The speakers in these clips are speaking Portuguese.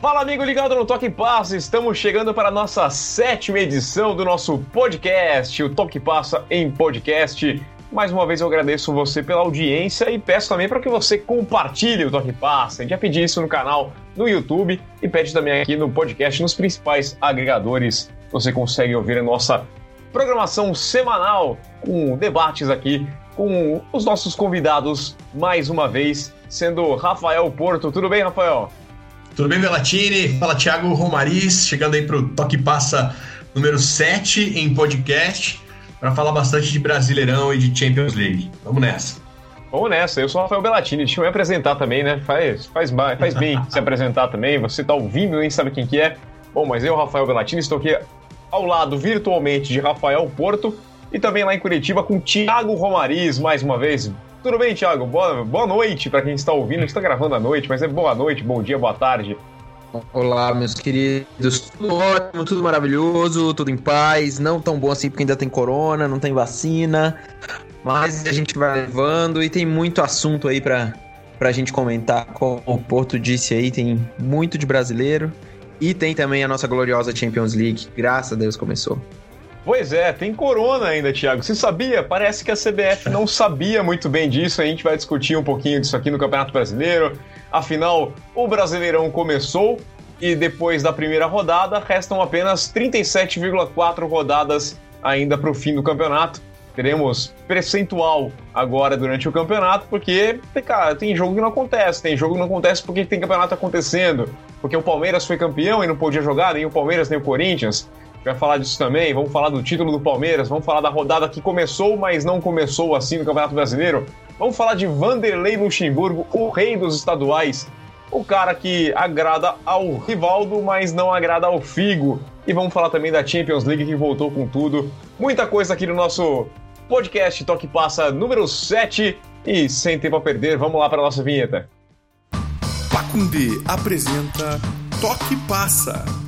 Fala amigo ligado no Toque Passa, estamos chegando para a nossa sétima edição do nosso podcast, o Toque Passa em podcast. Mais uma vez eu agradeço você pela audiência e peço também para que você compartilhe o Toque Passa. A gente já pediu isso no canal no YouTube e pede também aqui no podcast, nos principais agregadores. Você consegue ouvir a nossa programação semanal com debates aqui com os nossos convidados mais uma vez, sendo Rafael Porto. Tudo bem, Rafael? Tudo bem, Velatini? Fala, Thiago Romariz, chegando aí para o Toque Passa número 7 em podcast, para falar bastante de Brasileirão e de Champions League. Vamos nessa. Vamos nessa, eu sou o Rafael Bellatini, deixa eu me apresentar também, né? Faz, faz, faz bem se apresentar também, você tá ouvindo, nem sabe quem que é. Bom, mas eu, Rafael Bellatini, estou aqui ao lado virtualmente de Rafael Porto e também lá em Curitiba com Thiago Romariz, mais uma vez. Tudo bem, Thiago? Boa, boa noite para quem está ouvindo. A está gravando à noite, mas é boa noite, bom dia, boa tarde. Olá, meus queridos. Tudo ótimo, tudo maravilhoso, tudo em paz. Não tão bom assim porque ainda tem corona, não tem vacina. Mas a gente vai levando e tem muito assunto aí para pra gente comentar. Como o Porto disse aí, tem muito de brasileiro. E tem também a nossa gloriosa Champions League. Graças a Deus começou. Pois é, tem corona ainda, Thiago. Você sabia? Parece que a CBF não sabia muito bem disso. A gente vai discutir um pouquinho disso aqui no Campeonato Brasileiro. Afinal, o Brasileirão começou e depois da primeira rodada restam apenas 37,4 rodadas ainda para o fim do campeonato. Teremos percentual agora durante o campeonato, porque, cara, tem jogo que não acontece. Tem jogo que não acontece porque tem campeonato acontecendo. Porque o Palmeiras foi campeão e não podia jogar, nem o Palmeiras nem o Corinthians vai falar disso também. Vamos falar do título do Palmeiras, vamos falar da rodada que começou, mas não começou assim no Campeonato Brasileiro. Vamos falar de Vanderlei Luxemburgo, o rei dos estaduais. O cara que agrada ao Rivaldo, mas não agrada ao Figo. E vamos falar também da Champions League que voltou com tudo. Muita coisa aqui no nosso podcast Toque Passa número 7. E sem tempo a perder, vamos lá para a nossa vinheta. Pacundê apresenta Toque Passa.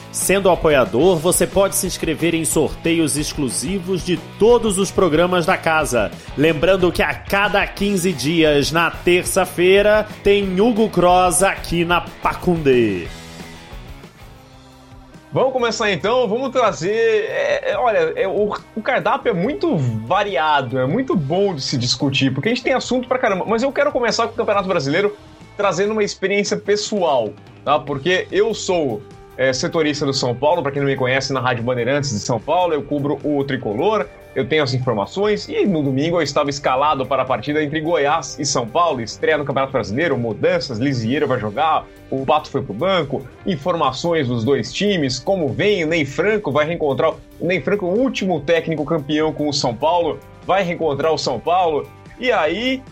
Sendo apoiador, você pode se inscrever em sorteios exclusivos de todos os programas da casa. Lembrando que a cada 15 dias, na terça-feira, tem Hugo Cross aqui na Pacundê. Vamos começar então, vamos trazer. É, é, olha, é, o, o, cardápio é muito variado, é muito bom de se discutir, porque a gente tem assunto pra caramba. Mas eu quero começar com o Campeonato Brasileiro trazendo uma experiência pessoal, tá? Porque eu sou é, setorista do São Paulo, para quem não me conhece, na Rádio Bandeirantes de São Paulo, eu cubro o tricolor, eu tenho as informações e no domingo eu estava escalado para a partida entre Goiás e São Paulo, estreia no Campeonato Brasileiro, mudanças, Lisieiro vai jogar, o Pato foi pro banco, informações dos dois times, como vem, o Ney Franco vai reencontrar, o Ney Franco, o último técnico campeão com o São Paulo, vai reencontrar o São Paulo, e aí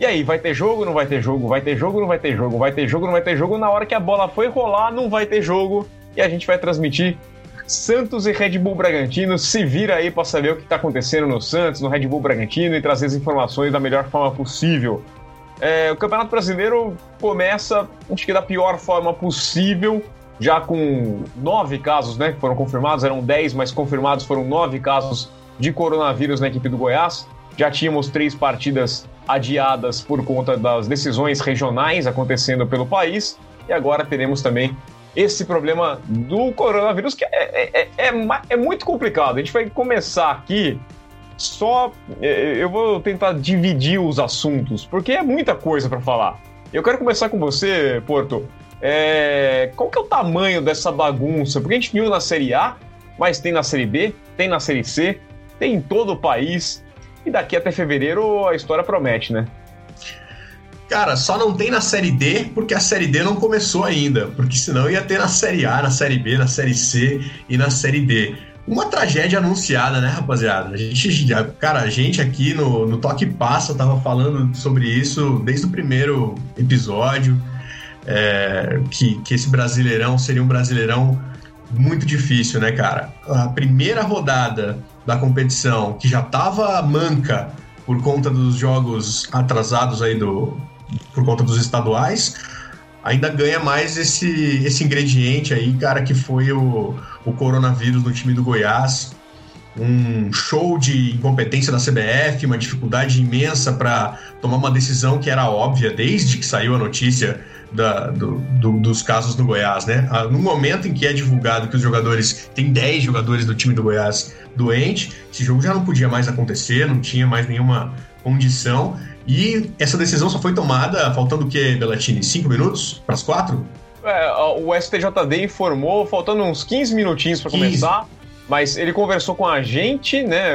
e aí, vai ter jogo, não vai ter jogo, vai ter jogo, não vai ter jogo, vai ter jogo, não vai ter jogo. Na hora que a bola foi rolar, não vai ter jogo. E a gente vai transmitir Santos e Red Bull Bragantino. Se vira aí para saber o que está acontecendo no Santos, no Red Bull Bragantino e trazer as informações da melhor forma possível. É, o Campeonato Brasileiro começa, acho que da pior forma possível, já com nove casos, né? Que foram confirmados, eram dez, mas confirmados foram nove casos de coronavírus na equipe do Goiás. Já tínhamos três partidas adiadas por conta das decisões regionais acontecendo pelo país, e agora teremos também esse problema do coronavírus, que é, é, é, é, é muito complicado. A gente vai começar aqui só. É, eu vou tentar dividir os assuntos, porque é muita coisa para falar. Eu quero começar com você, Porto. É, qual que é o tamanho dessa bagunça? Porque a gente viu na Série A, mas tem na Série B, tem na Série C, tem em todo o país. E daqui até fevereiro a história promete, né? Cara, só não tem na Série D porque a Série D não começou ainda. Porque senão ia ter na Série A, na Série B, na Série C e na Série D. Uma tragédia anunciada, né, rapaziada? A gente, cara, a gente aqui no, no Toque Passa tava falando sobre isso desde o primeiro episódio. É, que, que esse brasileirão seria um brasileirão muito difícil, né, cara? A primeira rodada da competição, que já tava manca por conta dos jogos atrasados aí do por conta dos estaduais, ainda ganha mais esse, esse ingrediente aí, cara, que foi o, o coronavírus no time do Goiás. Um show de incompetência da CBF, uma dificuldade imensa para tomar uma decisão que era óbvia desde que saiu a notícia da, do, do, dos casos no Goiás, né? Ah, no momento em que é divulgado que os jogadores, tem 10 jogadores do time do Goiás doente, esse jogo já não podia mais acontecer, não tinha mais nenhuma condição. E essa decisão só foi tomada, faltando o que, Belatini? 5 minutos para as 4? É, o STJD informou, faltando uns 15 minutinhos para começar, mas ele conversou com a gente, né?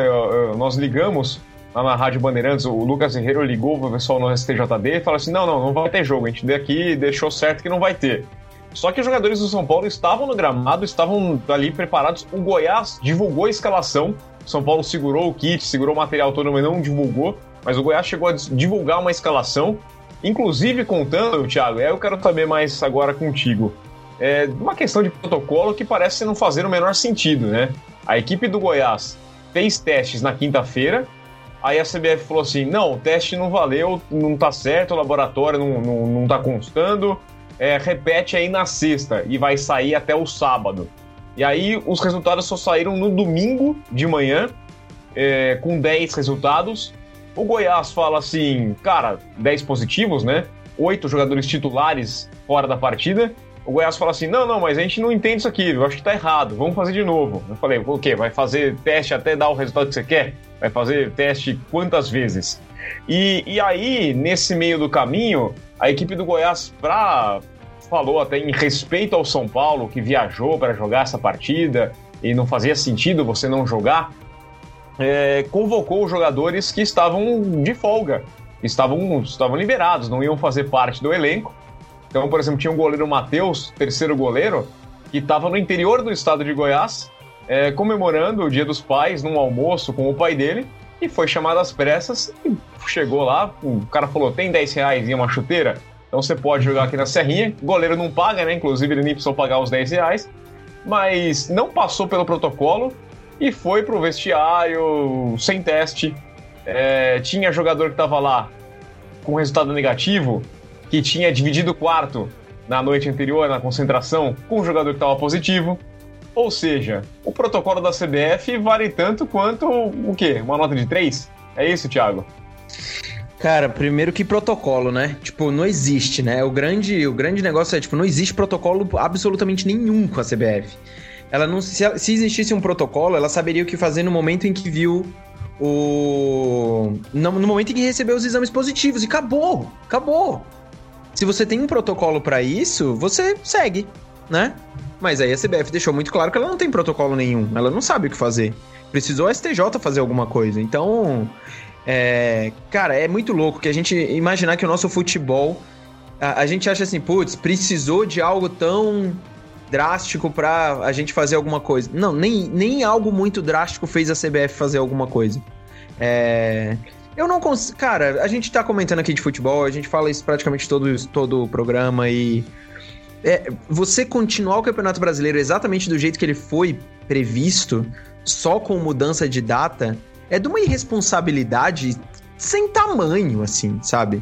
Nós ligamos lá na Rádio Bandeirantes, o Lucas Herrero ligou pro pessoal no STJD e falou assim: não, não, não vai ter jogo. A gente daqui deixou certo que não vai ter. Só que os jogadores do São Paulo estavam no gramado, estavam ali preparados. O Goiás divulgou a escalação. O São Paulo segurou o kit, segurou o material todo, mas não divulgou. Mas o Goiás chegou a divulgar uma escalação, inclusive contando, Thiago, eu quero saber mais agora contigo. É uma questão de protocolo que parece não fazer o menor sentido, né? A equipe do Goiás fez testes na quinta-feira, aí a CBF falou assim: não, o teste não valeu, não tá certo, o laboratório não, não, não tá constando, é, repete aí na sexta e vai sair até o sábado. E aí os resultados só saíram no domingo de manhã, é, com 10 resultados. O Goiás fala assim, cara, 10 positivos, né? Oito jogadores titulares fora da partida. O Goiás fala assim: não, não, mas a gente não entende isso aqui, eu acho que tá errado, vamos fazer de novo. Eu falei: o quê? Vai fazer teste até dar o resultado que você quer? Vai fazer teste quantas vezes? E, e aí, nesse meio do caminho, a equipe do Goiás, pra, falou até em respeito ao São Paulo, que viajou para jogar essa partida e não fazia sentido você não jogar, é, convocou os jogadores que estavam de folga, estavam, estavam liberados, não iam fazer parte do elenco. Então, por exemplo, tinha o goleiro Matheus, terceiro goleiro, que estava no interior do estado de Goiás, é, comemorando o Dia dos Pais num almoço com o pai dele, e foi chamado às pressas e chegou lá, o cara falou, tem 10 reais e uma chuteira? Então você pode jogar aqui na Serrinha. O goleiro não paga, né? Inclusive ele nem precisou pagar os 10 reais. Mas não passou pelo protocolo e foi pro vestiário sem teste. É, tinha jogador que estava lá com resultado negativo, que tinha dividido o quarto na noite anterior, na concentração, com um jogador que estava positivo. Ou seja, o protocolo da CBF vale tanto quanto o quê? Uma nota de 3? É isso, Thiago? Cara, primeiro que protocolo, né? Tipo, não existe, né? O grande, o grande negócio é, tipo, não existe protocolo absolutamente nenhum com a CBF. Ela não se, se existisse um protocolo, ela saberia o que fazer no momento em que viu o no, no momento em que recebeu os exames positivos e acabou, acabou. Se você tem um protocolo para isso, você segue, né? Mas aí a CBF deixou muito claro que ela não tem protocolo nenhum, ela não sabe o que fazer. Precisou a STJ fazer alguma coisa. Então, é, cara, é muito louco que a gente imaginar que o nosso futebol. A, a gente acha assim, putz, precisou de algo tão drástico para a gente fazer alguma coisa. Não, nem, nem algo muito drástico fez a CBF fazer alguma coisa. É. Eu não consigo. Cara, a gente tá comentando aqui de futebol, a gente fala isso praticamente todo, todo o programa e. É, você continuar o Campeonato Brasileiro exatamente do jeito que ele foi previsto, só com mudança de data, é de uma irresponsabilidade sem tamanho, assim, sabe?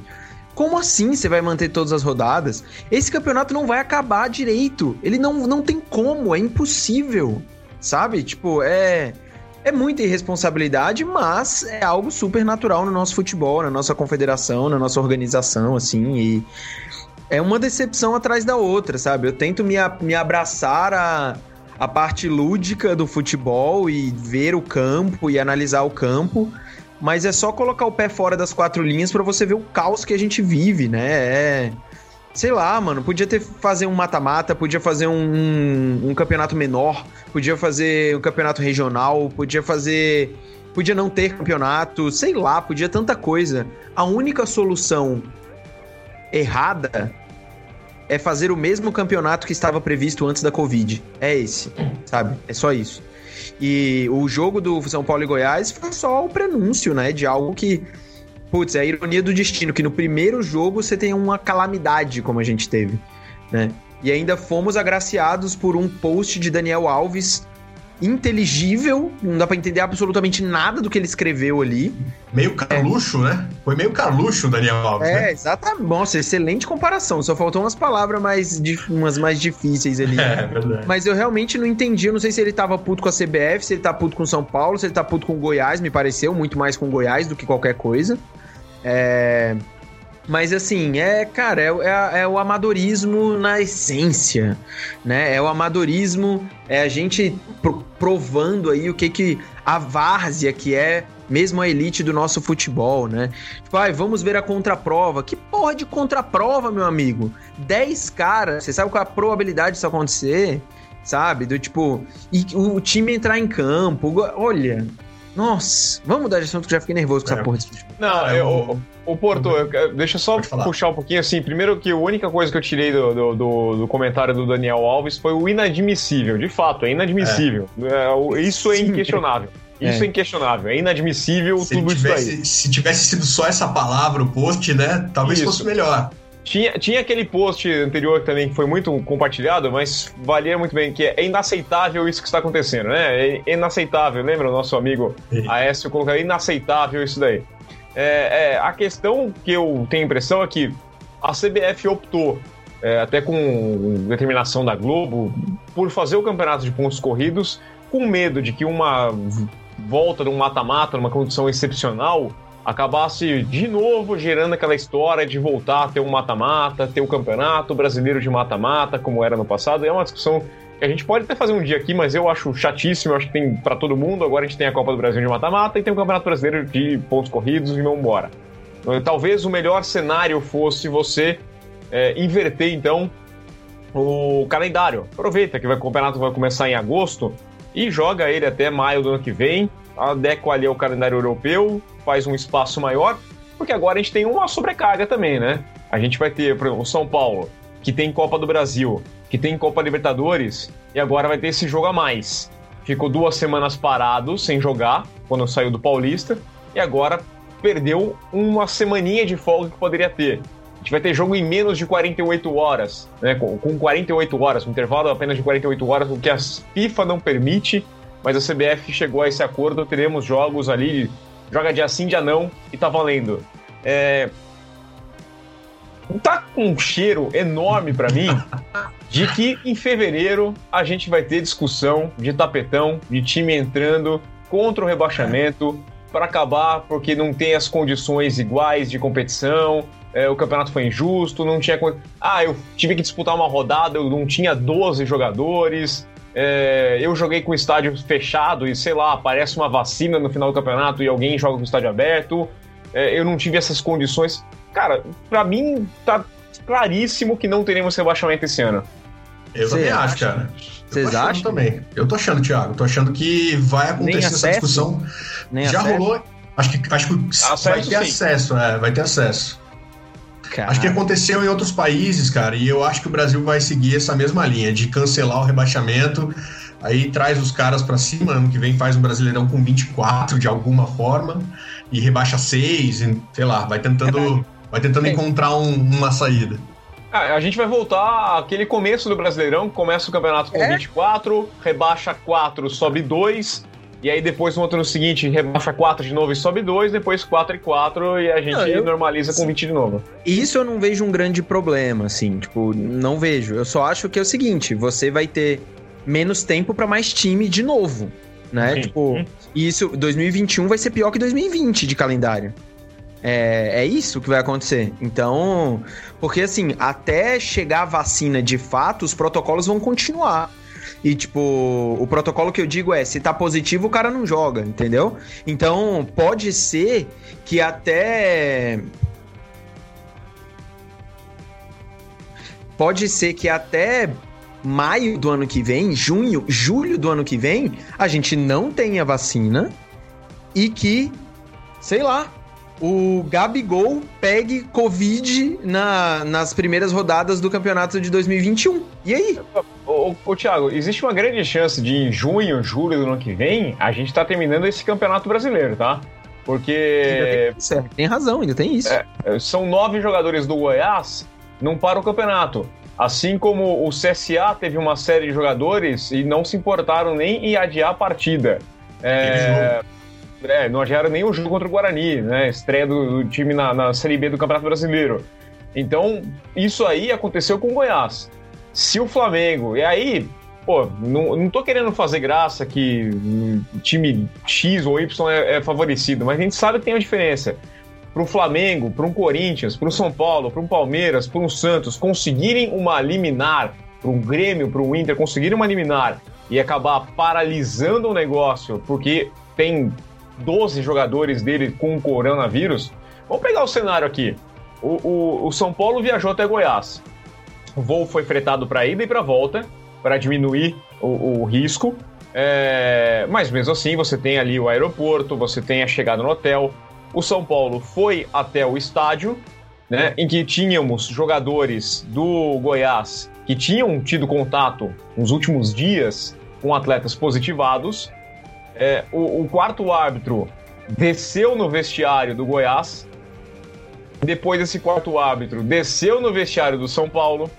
Como assim você vai manter todas as rodadas? Esse campeonato não vai acabar direito. Ele não, não tem como, é impossível. Sabe? Tipo, é. É muita irresponsabilidade, mas é algo super natural no nosso futebol, na nossa confederação, na nossa organização, assim. E é uma decepção atrás da outra, sabe? Eu tento me, me abraçar a a parte lúdica do futebol e ver o campo e analisar o campo, mas é só colocar o pé fora das quatro linhas para você ver o caos que a gente vive, né? É, sei lá, mano, podia ter fazer um mata-mata, podia fazer um, um, campeonato menor, podia fazer um campeonato regional, podia fazer. Podia não ter campeonato, sei lá, podia tanta coisa. A única solução errada é fazer o mesmo campeonato que estava previsto antes da Covid. É esse, sabe? É só isso. E o jogo do São Paulo e Goiás foi só o prenúncio, né? De algo que. Putz, é a ironia do destino, que no primeiro jogo você tem uma calamidade, como a gente teve, né? E ainda fomos agraciados por um post de Daniel Alves inteligível, não dá pra entender absolutamente nada do que ele escreveu ali. Meio Carluxo, né? Foi meio Carluxo, Daniel Alves, É, né? exatamente. Nossa, excelente comparação. Só faltou umas palavras mais, umas mais difíceis ali. É, verdade. Mas eu realmente não entendi. Eu não sei se ele tava puto com a CBF, se ele tá puto com São Paulo, se ele tá puto com o Goiás, me pareceu muito mais com o Goiás do que qualquer coisa. É. Mas assim, é, cara, é, é- é o amadorismo na essência, né? É o amadorismo, é a gente pro- provando aí o que que a várzea que é mesmo a elite do nosso futebol, né? Tipo, ai, vamos ver a contraprova. Que porra de contraprova, meu amigo? 10 caras, você sabe qual é a probabilidade disso acontecer? Sabe? Do tipo, e o time entrar em campo. Olha, nossa, vamos mudar de assunto que eu já fiquei nervoso com essa É. porra desse futebol. Não, É, eu- o Porto, eu deixa eu só puxar um pouquinho assim. Primeiro que a única coisa que eu tirei do, do, do- do comentário do Daniel Alves foi o inadmissível. De fato, é inadmissível. É, o- isso é inquestionável. Isso é. É. inquestionável. É inadmissível Se tudo isso daí. tivesse, se tivesse sido só essa palavra, o post, né? Talvez Isso. fosse melhor. Tinha, tinha aquele post anterior também que foi muito compartilhado, mas valia muito bem, que é inaceitável isso que está acontecendo, né? É inaceitável, lembra o nosso amigo. Aécio colocou inaceitável isso daí. É, é, a questão que eu tenho a impressão é que a CBF optou, é, até com determinação da Globo, por fazer o campeonato de pontos corridos com medo de que uma volta de um mata-mata, numa condição excepcional, acabasse de novo gerando aquela história de voltar a ter um mata-mata, ter o campeonato brasileiro de mata-mata, como era no passado. É uma discussão a gente pode até fazer um dia aqui, mas eu acho chatíssimo, eu acho que tem pra todo mundo. Agora a gente tem a Copa do Brasil de mata-mata e tem o Campeonato Brasileiro de pontos corridos e vamos embora. Então, Talvez o melhor cenário fosse você é, inverter, então, o calendário. Aproveita que o campeonato vai começar em agosto e joga ele até maio do ano que vem, adequa ali ao calendário europeu, faz um espaço maior, porque agora a gente tem uma sobrecarga também, né? A gente vai ter, por exemplo, o São Paulo, que tem Copa do Brasil, que tem Copa Libertadores, e agora vai ter esse jogo a mais. Ficou duas semanas parado, sem jogar, quando saiu do Paulista, e agora perdeu uma semaninha de folga que poderia ter. A gente vai ter jogo em menos de 48 horas, né? Com, com 48 horas, um intervalo apenas de 48 horas, o que a FIFA não permite, mas a CBF chegou a esse acordo, teremos jogos ali, joga dia sim, dia não, e tá valendo. É... Tá com um cheiro enorme pra mim de que em fevereiro a gente vai ter discussão de tapetão, de time entrando contra o rebaixamento para acabar porque não tem as condições iguais de competição, é, o campeonato foi injusto, não tinha. Ah, eu tive que disputar uma rodada, eu não tinha 12 jogadores, é, eu joguei com o estádio fechado e sei lá, aparece uma vacina no final do campeonato e alguém joga com o estádio aberto, é, eu não tive essas condições. Cara, pra mim tá claríssimo que não teremos rebaixamento esse ano. Eu Cê também acho, acha? cara. Eu Vocês acham? também. Eu tô achando, Thiago. Tô achando que vai acontecer essa discussão. Nem Já acesso? rolou. Acho que, acho que Acesso, vai ter sim. acesso, é, vai ter acesso. Cara, Acho que aconteceu em outros países, cara, e eu acho que o Brasil vai seguir essa mesma linha de cancelar o rebaixamento, aí traz os caras pra cima, ano que vem faz um Brasileirão com 24 de alguma forma e rebaixa 6, e, sei lá, vai tentando, vai tentando É. encontrar um- uma saída. Ah, a gente vai voltar àquele começo do Brasileirão, que começa o campeonato com É? 24, rebaixa 4, sobe 2, e aí depois no outro seguinte rebaixa 4 de novo e sobe 2, depois 4 e 4 e a gente Não, eu- normaliza com 20 de novo. Isso eu não vejo um grande problema, assim, tipo, não vejo. Eu só acho que é o seguinte, você vai ter menos tempo pra mais time de novo, né? Sim. Tipo, Hum. e isso 2021 vai ser pior que 2020 de calendário. É, é isso que vai acontecer. Então, porque assim, até chegar a vacina de fato, os protocolos vão continuar. E, tipo, o protocolo que eu digo é: se tá positivo, o cara não joga, entendeu? Então, pode ser que até pode ser que até maio do ano que vem, junho, julho do ano que vem, a gente não tenha vacina e que, sei lá, o Gabigol pegue Covid na, nas primeiras rodadas do campeonato de 2021. E aí? Ô, ô, ô, Thiago, existe uma grande chance de em junho, julho do ano que vem, a gente tá terminando esse campeonato brasileiro, tá? Porque tem, certo, tem razão, ainda tem isso. É. são nove jogadores do Goiás, não para o campeonato. Assim como o CSA teve uma série de jogadores e não se importaram nem em adiar a partida. É, é, não adiaram o jogo contra o Guarani, né? Estreia do, do time na, na Série B do Campeonato Brasileiro. Então, isso aí aconteceu com o Goiás. Se o Flamengo. E aí, pô, não, não tô querendo fazer graça que time X ou Y é, é favorecido, mas a gente sabe que tem a diferença. Para um Flamengo, para um Corinthians, para um São Paulo, para um Palmeiras, para um Santos conseguirem uma liminar, para um Grêmio, para um Inter conseguirem uma liminar e acabar paralisando o negócio porque tem 12 jogadores dele com coronavírus. Vamos pegar o cenário aqui. O, o, o São Paulo viajou até Goiás. O voo foi fretado para ida e para volta, para diminuir o, o risco. É, mas mesmo assim, você tem ali o aeroporto, você tem a chegada no hotel. O São Paulo foi até o estádio, né, em que tínhamos jogadores do Goiás que tinham tido contato nos últimos dias com atletas positivados. É, o, o quarto árbitro desceu no vestiário do Goiás. Depois desse quarto árbitro desceu no vestiário do São Paulo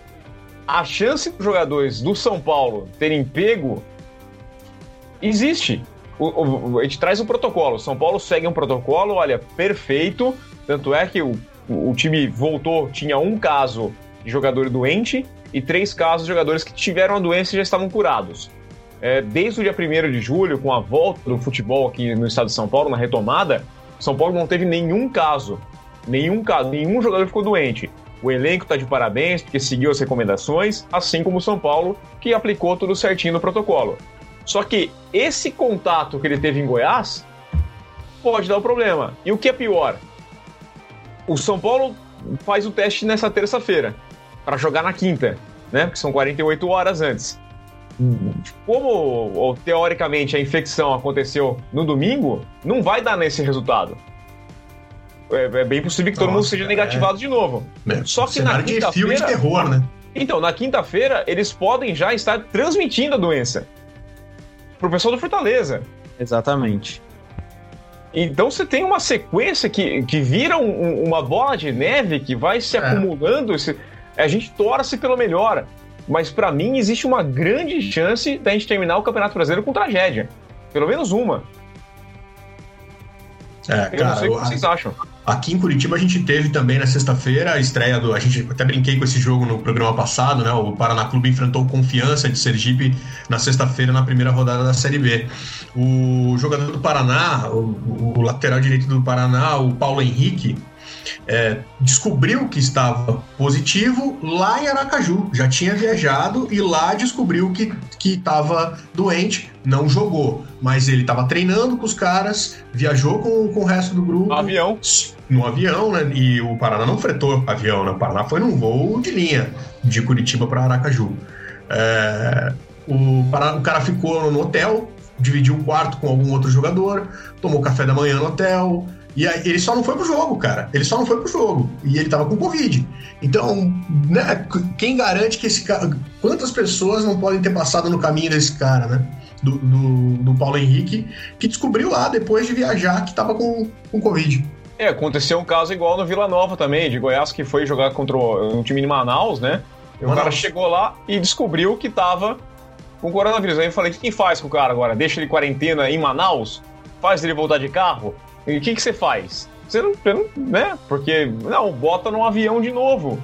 a chance dos jogadores do São Paulo terem pego existe. O, o, a gente traz um protocolo. O São Paulo segue um protocolo, olha, perfeito. Tanto é que o, o time voltou, tinha um caso de jogador doente e três casos de jogadores que tiveram a doença e já estavam curados. É, desde o dia 1 de julho, com a volta do futebol aqui no estado de São Paulo, na retomada, São Paulo não teve nenhum caso. Nenhum caso, nenhum jogador ficou doente. O elenco está de parabéns porque seguiu as recomendações, assim como o São Paulo, que aplicou tudo certinho no protocolo. Só que esse contato que ele teve em Goiás pode dar um problema. E o que é pior? O São Paulo faz o teste nessa terça-feira para jogar na quinta, né? Porque são 48 horas antes. Como teoricamente a infecção aconteceu no domingo, não vai dar nesse resultado é, é bem possível que todo Nossa, mundo seja negativado é. de novo. É, Só que na quinta-feira. filme de terror, né? Então, na quinta-feira, eles podem já estar transmitindo a doença pro pessoal do Fortaleza. Exatamente. Então você tem uma sequência que, que vira um, uma bola de neve que vai se é. acumulando. Esse, a gente torce pelo melhor. Mas para mim existe uma grande chance da gente terminar o Campeonato Brasileiro com tragédia. Pelo menos uma. É, eu cara, não sei o que vocês acham. Aqui em Curitiba a gente teve também na sexta-feira a estreia do. A gente até brinquei com esse jogo no programa passado, né? O Paraná Clube enfrentou Confiança de Sergipe na sexta-feira na primeira rodada da Série B. O jogador do Paraná, o, o lateral direito do Paraná, o Paulo Henrique, é, descobriu que estava positivo lá em Aracaju. Já tinha viajado e lá descobriu que estava doente, não jogou. Mas ele estava treinando com os caras, viajou com, com o resto do grupo. No avião. No avião, né? E o Paraná não fretou avião, né? O Paraná foi num voo de linha, de Curitiba para Aracaju. É, o, Paraná, o cara ficou no hotel, dividiu o quarto com algum outro jogador, tomou café da manhã no hotel, e aí, ele só não foi pro jogo, cara. Ele só não foi pro jogo. E ele tava com Covid. Então, né, quem garante que esse cara. Quantas pessoas não podem ter passado no caminho desse cara, né? Do, do, do Paulo Henrique, que descobriu lá depois de viajar que tava com, com Covid. É, aconteceu um caso igual no Vila Nova também, de Goiás, que foi jogar contra um time de Manaus, né? E o cara chegou lá e descobriu que tava com coronavírus. Aí eu falei: o que faz com o cara agora? Deixa ele quarentena em Manaus? Faz ele voltar de carro? E o que, que você faz? Você não, você não, né? Porque, não, bota num avião de novo.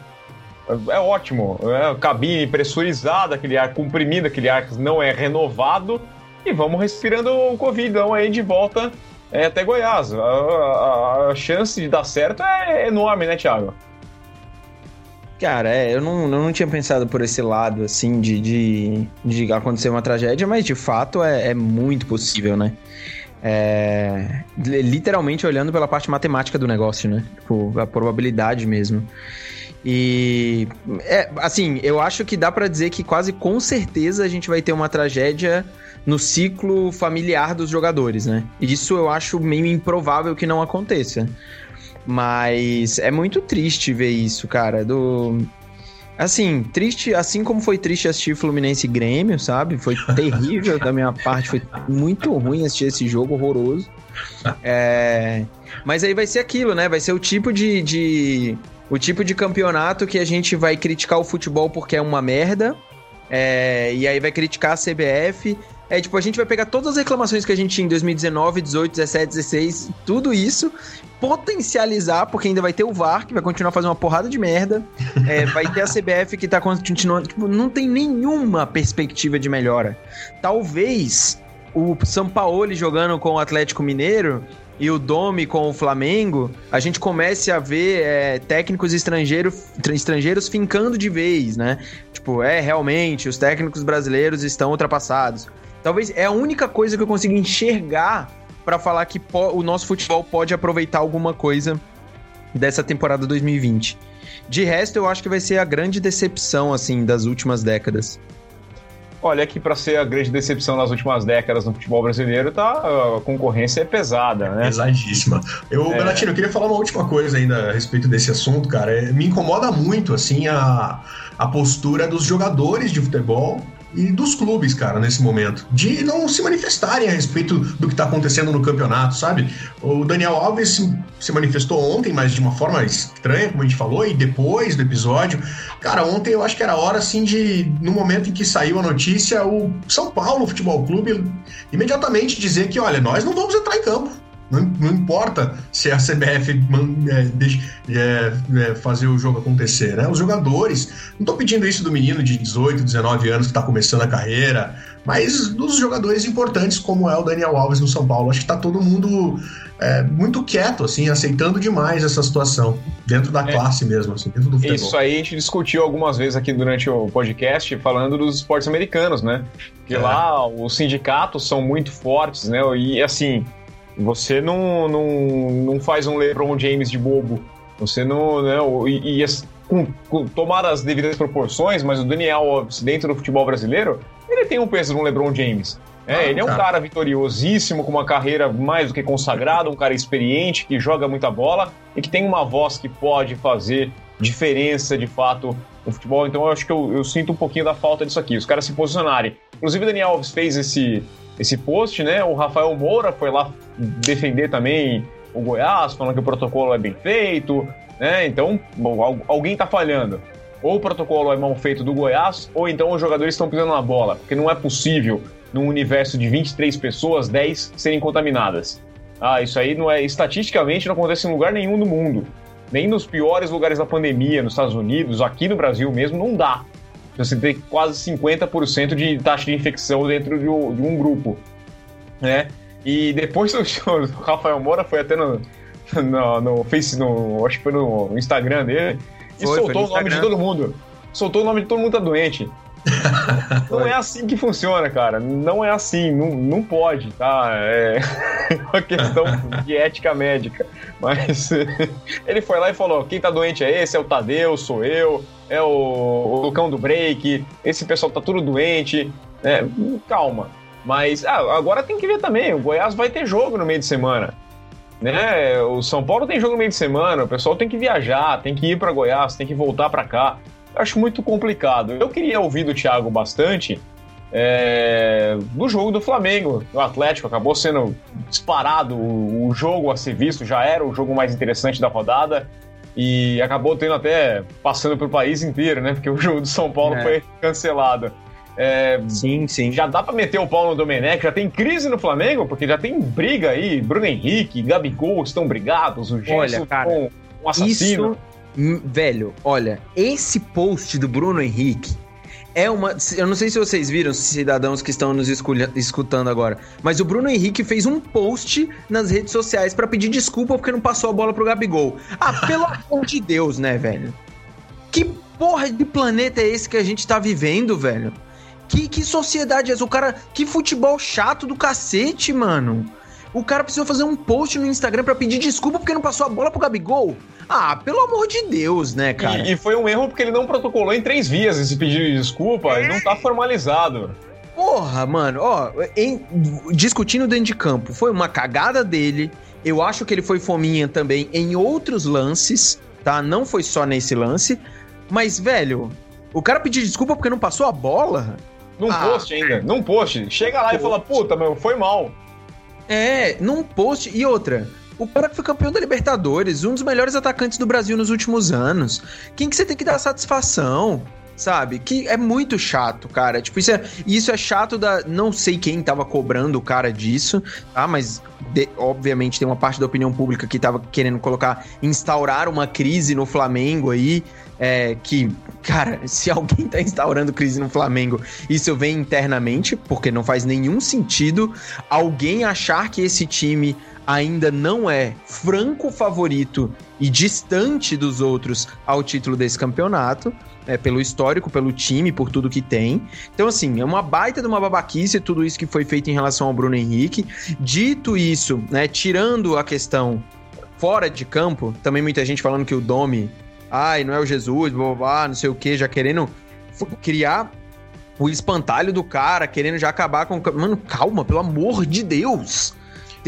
É, é ótimo. É, cabine pressurizada, aquele ar comprimido, aquele ar que não é renovado. E vamos respirando o Covid aí de volta é, até Goiás. A, a, a, chance de dar certo é enorme, né, Thiago? Cara, é, eu não, eu não tinha pensado por esse lado, assim, de, de, de acontecer uma tragédia, mas de fato é, é muito possível, né? É, literalmente olhando pela parte matemática do negócio, né? Tipo, a probabilidade mesmo. E é, assim, eu acho que dá para dizer que quase com certeza a gente vai ter uma tragédia no ciclo familiar dos jogadores, né? E isso eu acho meio improvável que não aconteça. Mas é muito triste ver isso, cara. Do Assim, triste, assim como foi triste assistir Fluminense e Grêmio, sabe? Foi terrível da minha parte, foi muito ruim assistir esse jogo horroroso. É... Mas aí vai ser aquilo, né? Vai ser o tipo de, de, O tipo de campeonato que a gente vai criticar o futebol porque é uma merda, é, e aí vai criticar a CBF. É tipo, a gente vai pegar todas as reclamações que a gente tinha em 2019, 18, 17, 16, tudo isso, potencializar, porque ainda vai ter o VAR, que vai continuar fazendo uma porrada de merda. É, vai ter a CBF que tá continuando. Tipo, não tem nenhuma perspectiva de melhora. Talvez o São Paulo jogando com o Atlético Mineiro e o Domi com o Flamengo, a gente comece a ver é, técnicos estrangeiros, estrangeiros fincando de vez, né? Tipo, é, realmente, os técnicos brasileiros estão ultrapassados. Talvez é a única coisa que eu consigo enxergar para falar que o nosso futebol pode aproveitar alguma coisa dessa temporada 2020. De resto, eu acho que vai ser a grande decepção, assim, das últimas décadas. Olha que para ser a grande decepção nas últimas décadas no futebol brasileiro, tá, a concorrência é pesada, né? Pesadíssima. Eu, é... Belatino, eu queria falar uma última coisa ainda a respeito desse assunto, cara. É, me incomoda muito, assim, a, a postura dos jogadores de futebol e dos clubes, cara, nesse momento, de não se manifestarem a respeito do que está acontecendo no campeonato, sabe? O Daniel Alves se manifestou ontem, mas de uma forma estranha, como a gente falou, e depois do episódio. Cara, ontem eu acho que era hora, assim, de, no momento em que saiu a notícia, o São Paulo Futebol Clube imediatamente dizer que, olha, nós não vamos entrar em campo. Não, não, importa se a CBF é, deixa, é, é, fazer o jogo acontecer, né? Os jogadores, não estou pedindo isso do menino de 18, 19 anos que está começando a carreira, mas dos jogadores importantes como é o Daniel Alves no São Paulo. Acho que está todo mundo é, muito quieto, assim, aceitando demais essa situação, dentro da é. classe mesmo, assim, dentro do futebol. Isso aí a gente discutiu algumas vezes aqui durante o podcast, falando dos esportes americanos, né? Que é. lá os sindicatos são muito fortes, né? E assim você não, não, não faz um LeBron James de bobo. Você não. Né, e, e com, com, tomar as devidas proporções, mas o Daniel Alves, dentro do futebol brasileiro, ele tem um peso no LeBron James. É, ah, ele é um cara. cara vitoriosíssimo, com uma carreira mais do que consagrada, um cara experiente, que joga muita bola e que tem uma voz que pode fazer diferença de fato no futebol. Então eu acho que eu, eu sinto um pouquinho da falta disso aqui, os caras se posicionarem. Inclusive o Daniel Alves fez esse, esse post, né? O Rafael Moura foi lá defender também o Goiás, falando que o protocolo é bem feito, né? Então, bom, alguém tá falhando. Ou o protocolo é mal feito do Goiás, ou então os jogadores estão pisando na bola, porque não é possível, num universo de 23 pessoas, 10 serem contaminadas. Ah, isso aí não é estatisticamente não acontece em lugar nenhum do mundo. Nem nos piores lugares da pandemia, nos Estados Unidos, aqui no Brasil mesmo, não dá você tem quase 50% de taxa de infecção dentro de um, de um grupo, né? E depois o Rafael Moura foi até no, no, no Face, no, acho que foi no Instagram dele, e foi, soltou foi o nome de todo mundo. Soltou o nome de todo mundo tá doente. Não é assim que funciona, cara. Não é assim, não, não pode, tá? É uma questão de ética médica. Mas ele foi lá e falou: quem tá doente é esse, é o Tadeu, sou eu, é o, o Lucão do Break, esse pessoal tá tudo doente. É, calma. Mas ah, agora tem que ver também: o Goiás vai ter jogo no meio de semana. Né? O São Paulo tem jogo no meio de semana, o pessoal tem que viajar, tem que ir para Goiás, tem que voltar para cá acho muito complicado. Eu queria ouvir do Thiago bastante é, do jogo do Flamengo. O Atlético acabou sendo disparado o, jogo a ser visto, já era o jogo mais interessante da rodada e acabou tendo até passando pelo país inteiro, né? Porque o jogo do São Paulo é. foi cancelado. É, sim, sim. Já dá para meter o pau no Domenech, já tem crise no Flamengo, porque já tem briga aí. Bruno Henrique, Gabigol estão brigados, o Gerson com um assassino. Isso velho, olha, esse post do Bruno Henrique é uma. Eu não sei se vocês viram, cidadãos que estão nos escutando agora, mas o Bruno Henrique fez um post nas redes sociais para pedir desculpa porque não passou a bola pro Gabigol. Ah, pelo amor de Deus, né, velho? Que porra de planeta é esse que a gente tá vivendo, velho? Que, que sociedade é essa? O cara. Que futebol chato do cacete, mano. O cara precisou fazer um post no Instagram para pedir desculpa porque não passou a bola pro Gabigol. Ah, pelo amor de Deus, né, cara? E, e foi um erro porque ele não protocolou em três vias esse pedido de desculpa é... e não tá formalizado. Porra, mano, ó, em, discutindo dentro de campo, foi uma cagada dele. Eu acho que ele foi fominha também em outros lances, tá? Não foi só nesse lance. Mas, velho, o cara pediu desculpa porque não passou a bola? Num ah, post ainda, num post. Chega lá post. e fala, puta, meu, foi mal. É, num post. E outra, O cara que foi campeão da Libertadores, um dos melhores atacantes do Brasil nos últimos anos. Quem que você tem que dar satisfação? sabe? Que é muito chato, cara. Tipo, isso é, isso é chato da. Não sei quem tava cobrando o cara disso, tá? Mas, de, obviamente, tem uma parte da opinião pública que tava querendo colocar, instaurar uma crise no Flamengo aí. É, que, cara, se alguém tá instaurando crise no Flamengo, isso vem internamente, porque não faz nenhum sentido alguém achar que esse time ainda não é franco favorito e distante dos outros ao título desse campeonato é, pelo histórico, pelo time, por tudo que tem. Então, assim, é uma baita de uma babaquice tudo isso que foi feito em relação ao Bruno Henrique. Dito isso, né, tirando a questão fora de campo, também muita gente falando que o Domi, ai, não é o Jesus, blá, blá, blá não sei o que, já querendo criar o espantalho do cara, querendo já acabar com. Mano, calma, pelo amor de Deus!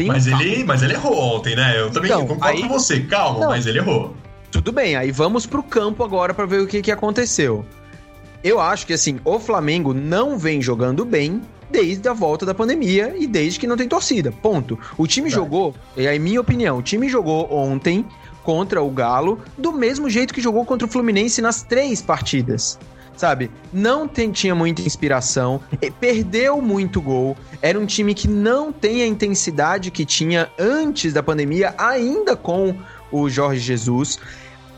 mas, ele, mas ele errou ontem, né? Eu também então, concordo aí... com você, calma, não, mas ele errou. Tudo bem, aí vamos pro campo agora para ver o que, que aconteceu. Eu acho que assim, o Flamengo não vem jogando bem desde a volta da pandemia e desde que não tem torcida. Ponto. O time tá. jogou, e aí minha opinião, o time jogou ontem contra o Galo do mesmo jeito que jogou contra o Fluminense nas três partidas. Sabe? Não tem, tinha muita inspiração, perdeu muito gol. Era um time que não tem a intensidade que tinha antes da pandemia, ainda com o Jorge Jesus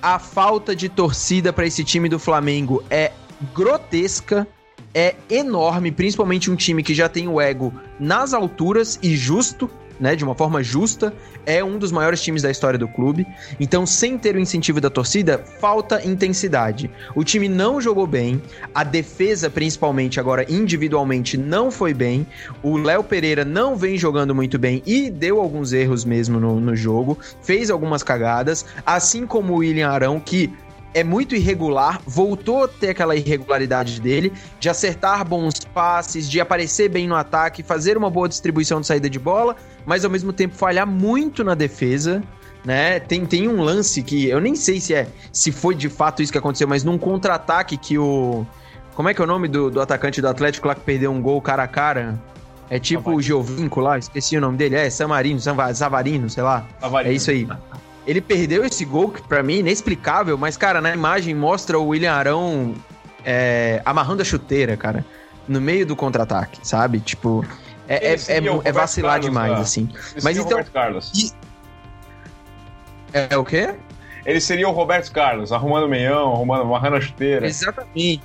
a falta de torcida para esse time do Flamengo é grotesca, é enorme, principalmente um time que já tem o ego nas alturas e justo né, de uma forma justa, é um dos maiores times da história do clube. Então, sem ter o incentivo da torcida, falta intensidade. O time não jogou bem, a defesa, principalmente agora individualmente, não foi bem. O Léo Pereira não vem jogando muito bem e deu alguns erros mesmo no, no jogo, fez algumas cagadas, assim como o William Arão, que é muito irregular, voltou a ter aquela irregularidade dele, de acertar bons passes, de aparecer bem no ataque, fazer uma boa distribuição de saída de bola, mas ao mesmo tempo falhar muito na defesa. Né? Tem, tem um lance que eu nem sei se é se foi de fato isso que aconteceu, mas num contra-ataque que o. Como é que é o nome do, do atacante do Atlético lá que perdeu um gol cara a cara? É tipo o Giovinco lá, esqueci o nome dele. É, Samarino, Savarino, sei lá. Savarino. É isso aí. Ele perdeu esse gol que pra mim é inexplicável, mas, cara, na imagem mostra o William Arão é, amarrando a chuteira, cara, no meio do contra-ataque, sabe? Tipo, é, é, é, é vacilar Carlos, demais, cara. assim. Mas então. Carlos. E... É o quê? Ele seria o Roberto Carlos, arrumando o meião, arrumando, amarrando a chuteira. Exatamente.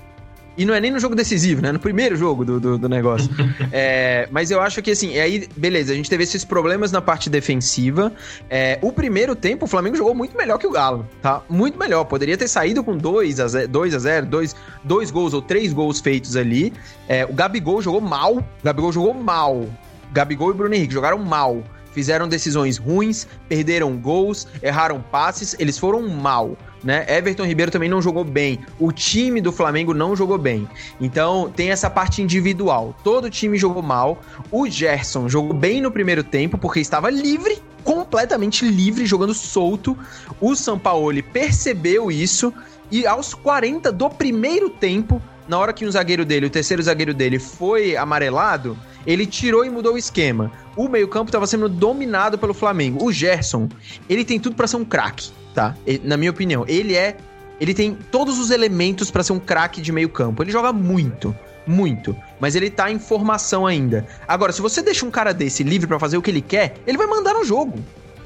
E não é nem no jogo decisivo, né? No primeiro jogo do, do, do negócio. é, mas eu acho que, assim, aí, beleza, a gente teve esses problemas na parte defensiva. É, o primeiro tempo, o Flamengo jogou muito melhor que o Galo, tá? Muito melhor. Poderia ter saído com 2 a 0, 2 a 0 dois, dois gols ou três gols feitos ali. É, o Gabigol jogou mal. O Gabigol jogou mal. Gabigol e Bruno Henrique jogaram mal fizeram decisões ruins, perderam gols, erraram passes, eles foram mal né? Everton Ribeiro também não jogou bem. O time do Flamengo não jogou bem. Então tem essa parte individual. Todo time jogou mal. O Gerson jogou bem no primeiro tempo porque estava livre, completamente livre, jogando solto. O Sampaoli percebeu isso e aos 40 do primeiro tempo, na hora que o zagueiro dele, o terceiro zagueiro dele, foi amarelado, ele tirou e mudou o esquema. O meio-campo estava sendo dominado pelo Flamengo. O Gerson, ele tem tudo para ser um craque tá? Na minha opinião, ele é. Ele tem todos os elementos para ser um craque de meio campo. Ele joga muito, muito, mas ele tá em formação ainda. Agora, se você deixa um cara desse livre para fazer o que ele quer, ele vai mandar no jogo.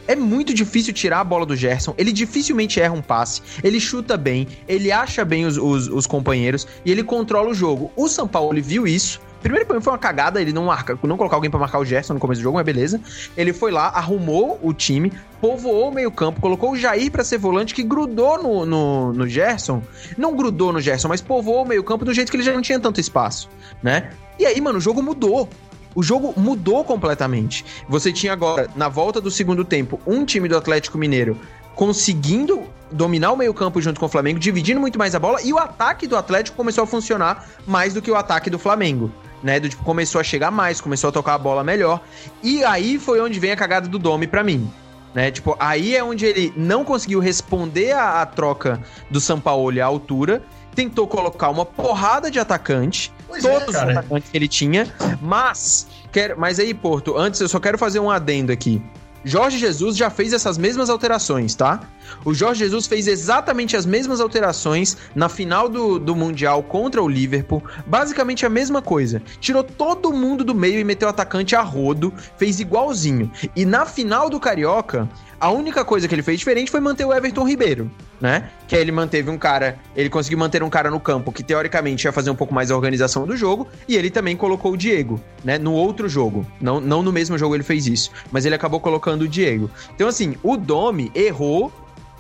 É muito difícil tirar a bola do Gerson. Ele dificilmente erra um passe. Ele chuta bem. Ele acha bem os, os, os companheiros. E ele controla o jogo. O São Paulo viu isso Primeiro foi uma cagada ele não marca, não colocar alguém para marcar o Gerson no começo do jogo, mas beleza. Ele foi lá, arrumou o time, povoou o meio-campo, colocou o Jair para ser volante, que grudou no, no, no Gerson. Não grudou no Gerson, mas povoou o meio-campo do jeito que ele já não tinha tanto espaço, né? E aí, mano, o jogo mudou. O jogo mudou completamente. Você tinha agora, na volta do segundo tempo, um time do Atlético Mineiro conseguindo dominar o meio-campo junto com o Flamengo, dividindo muito mais a bola, e o ataque do Atlético começou a funcionar mais do que o ataque do Flamengo né? Do tipo, começou a chegar mais, começou a tocar a bola melhor. E aí foi onde vem a cagada do Domi para mim. Né? Tipo, aí é onde ele não conseguiu responder a, troca do Sampaoli à altura, tentou colocar uma porrada de atacante, pois é, todos é, os atacantes que ele tinha, mas quero, mas aí, Porto, antes eu só quero fazer um adendo aqui. Jorge Jesus já fez essas mesmas alterações, tá? O Jorge Jesus fez exatamente as mesmas alterações na final do, do Mundial contra o Liverpool. Basicamente a mesma coisa. Tirou todo mundo do meio e meteu o atacante a rodo. Fez igualzinho. E na final do Carioca, a única coisa que ele fez diferente foi manter o Everton Ribeiro, né? Que ele manteve um cara, ele conseguiu manter um cara no campo que teoricamente ia fazer um pouco mais a organização do jogo, e ele também colocou o Diego, né? No outro jogo. Não, não no mesmo jogo ele fez isso, mas ele acabou colocando o Diego. Então, assim, o Domi errou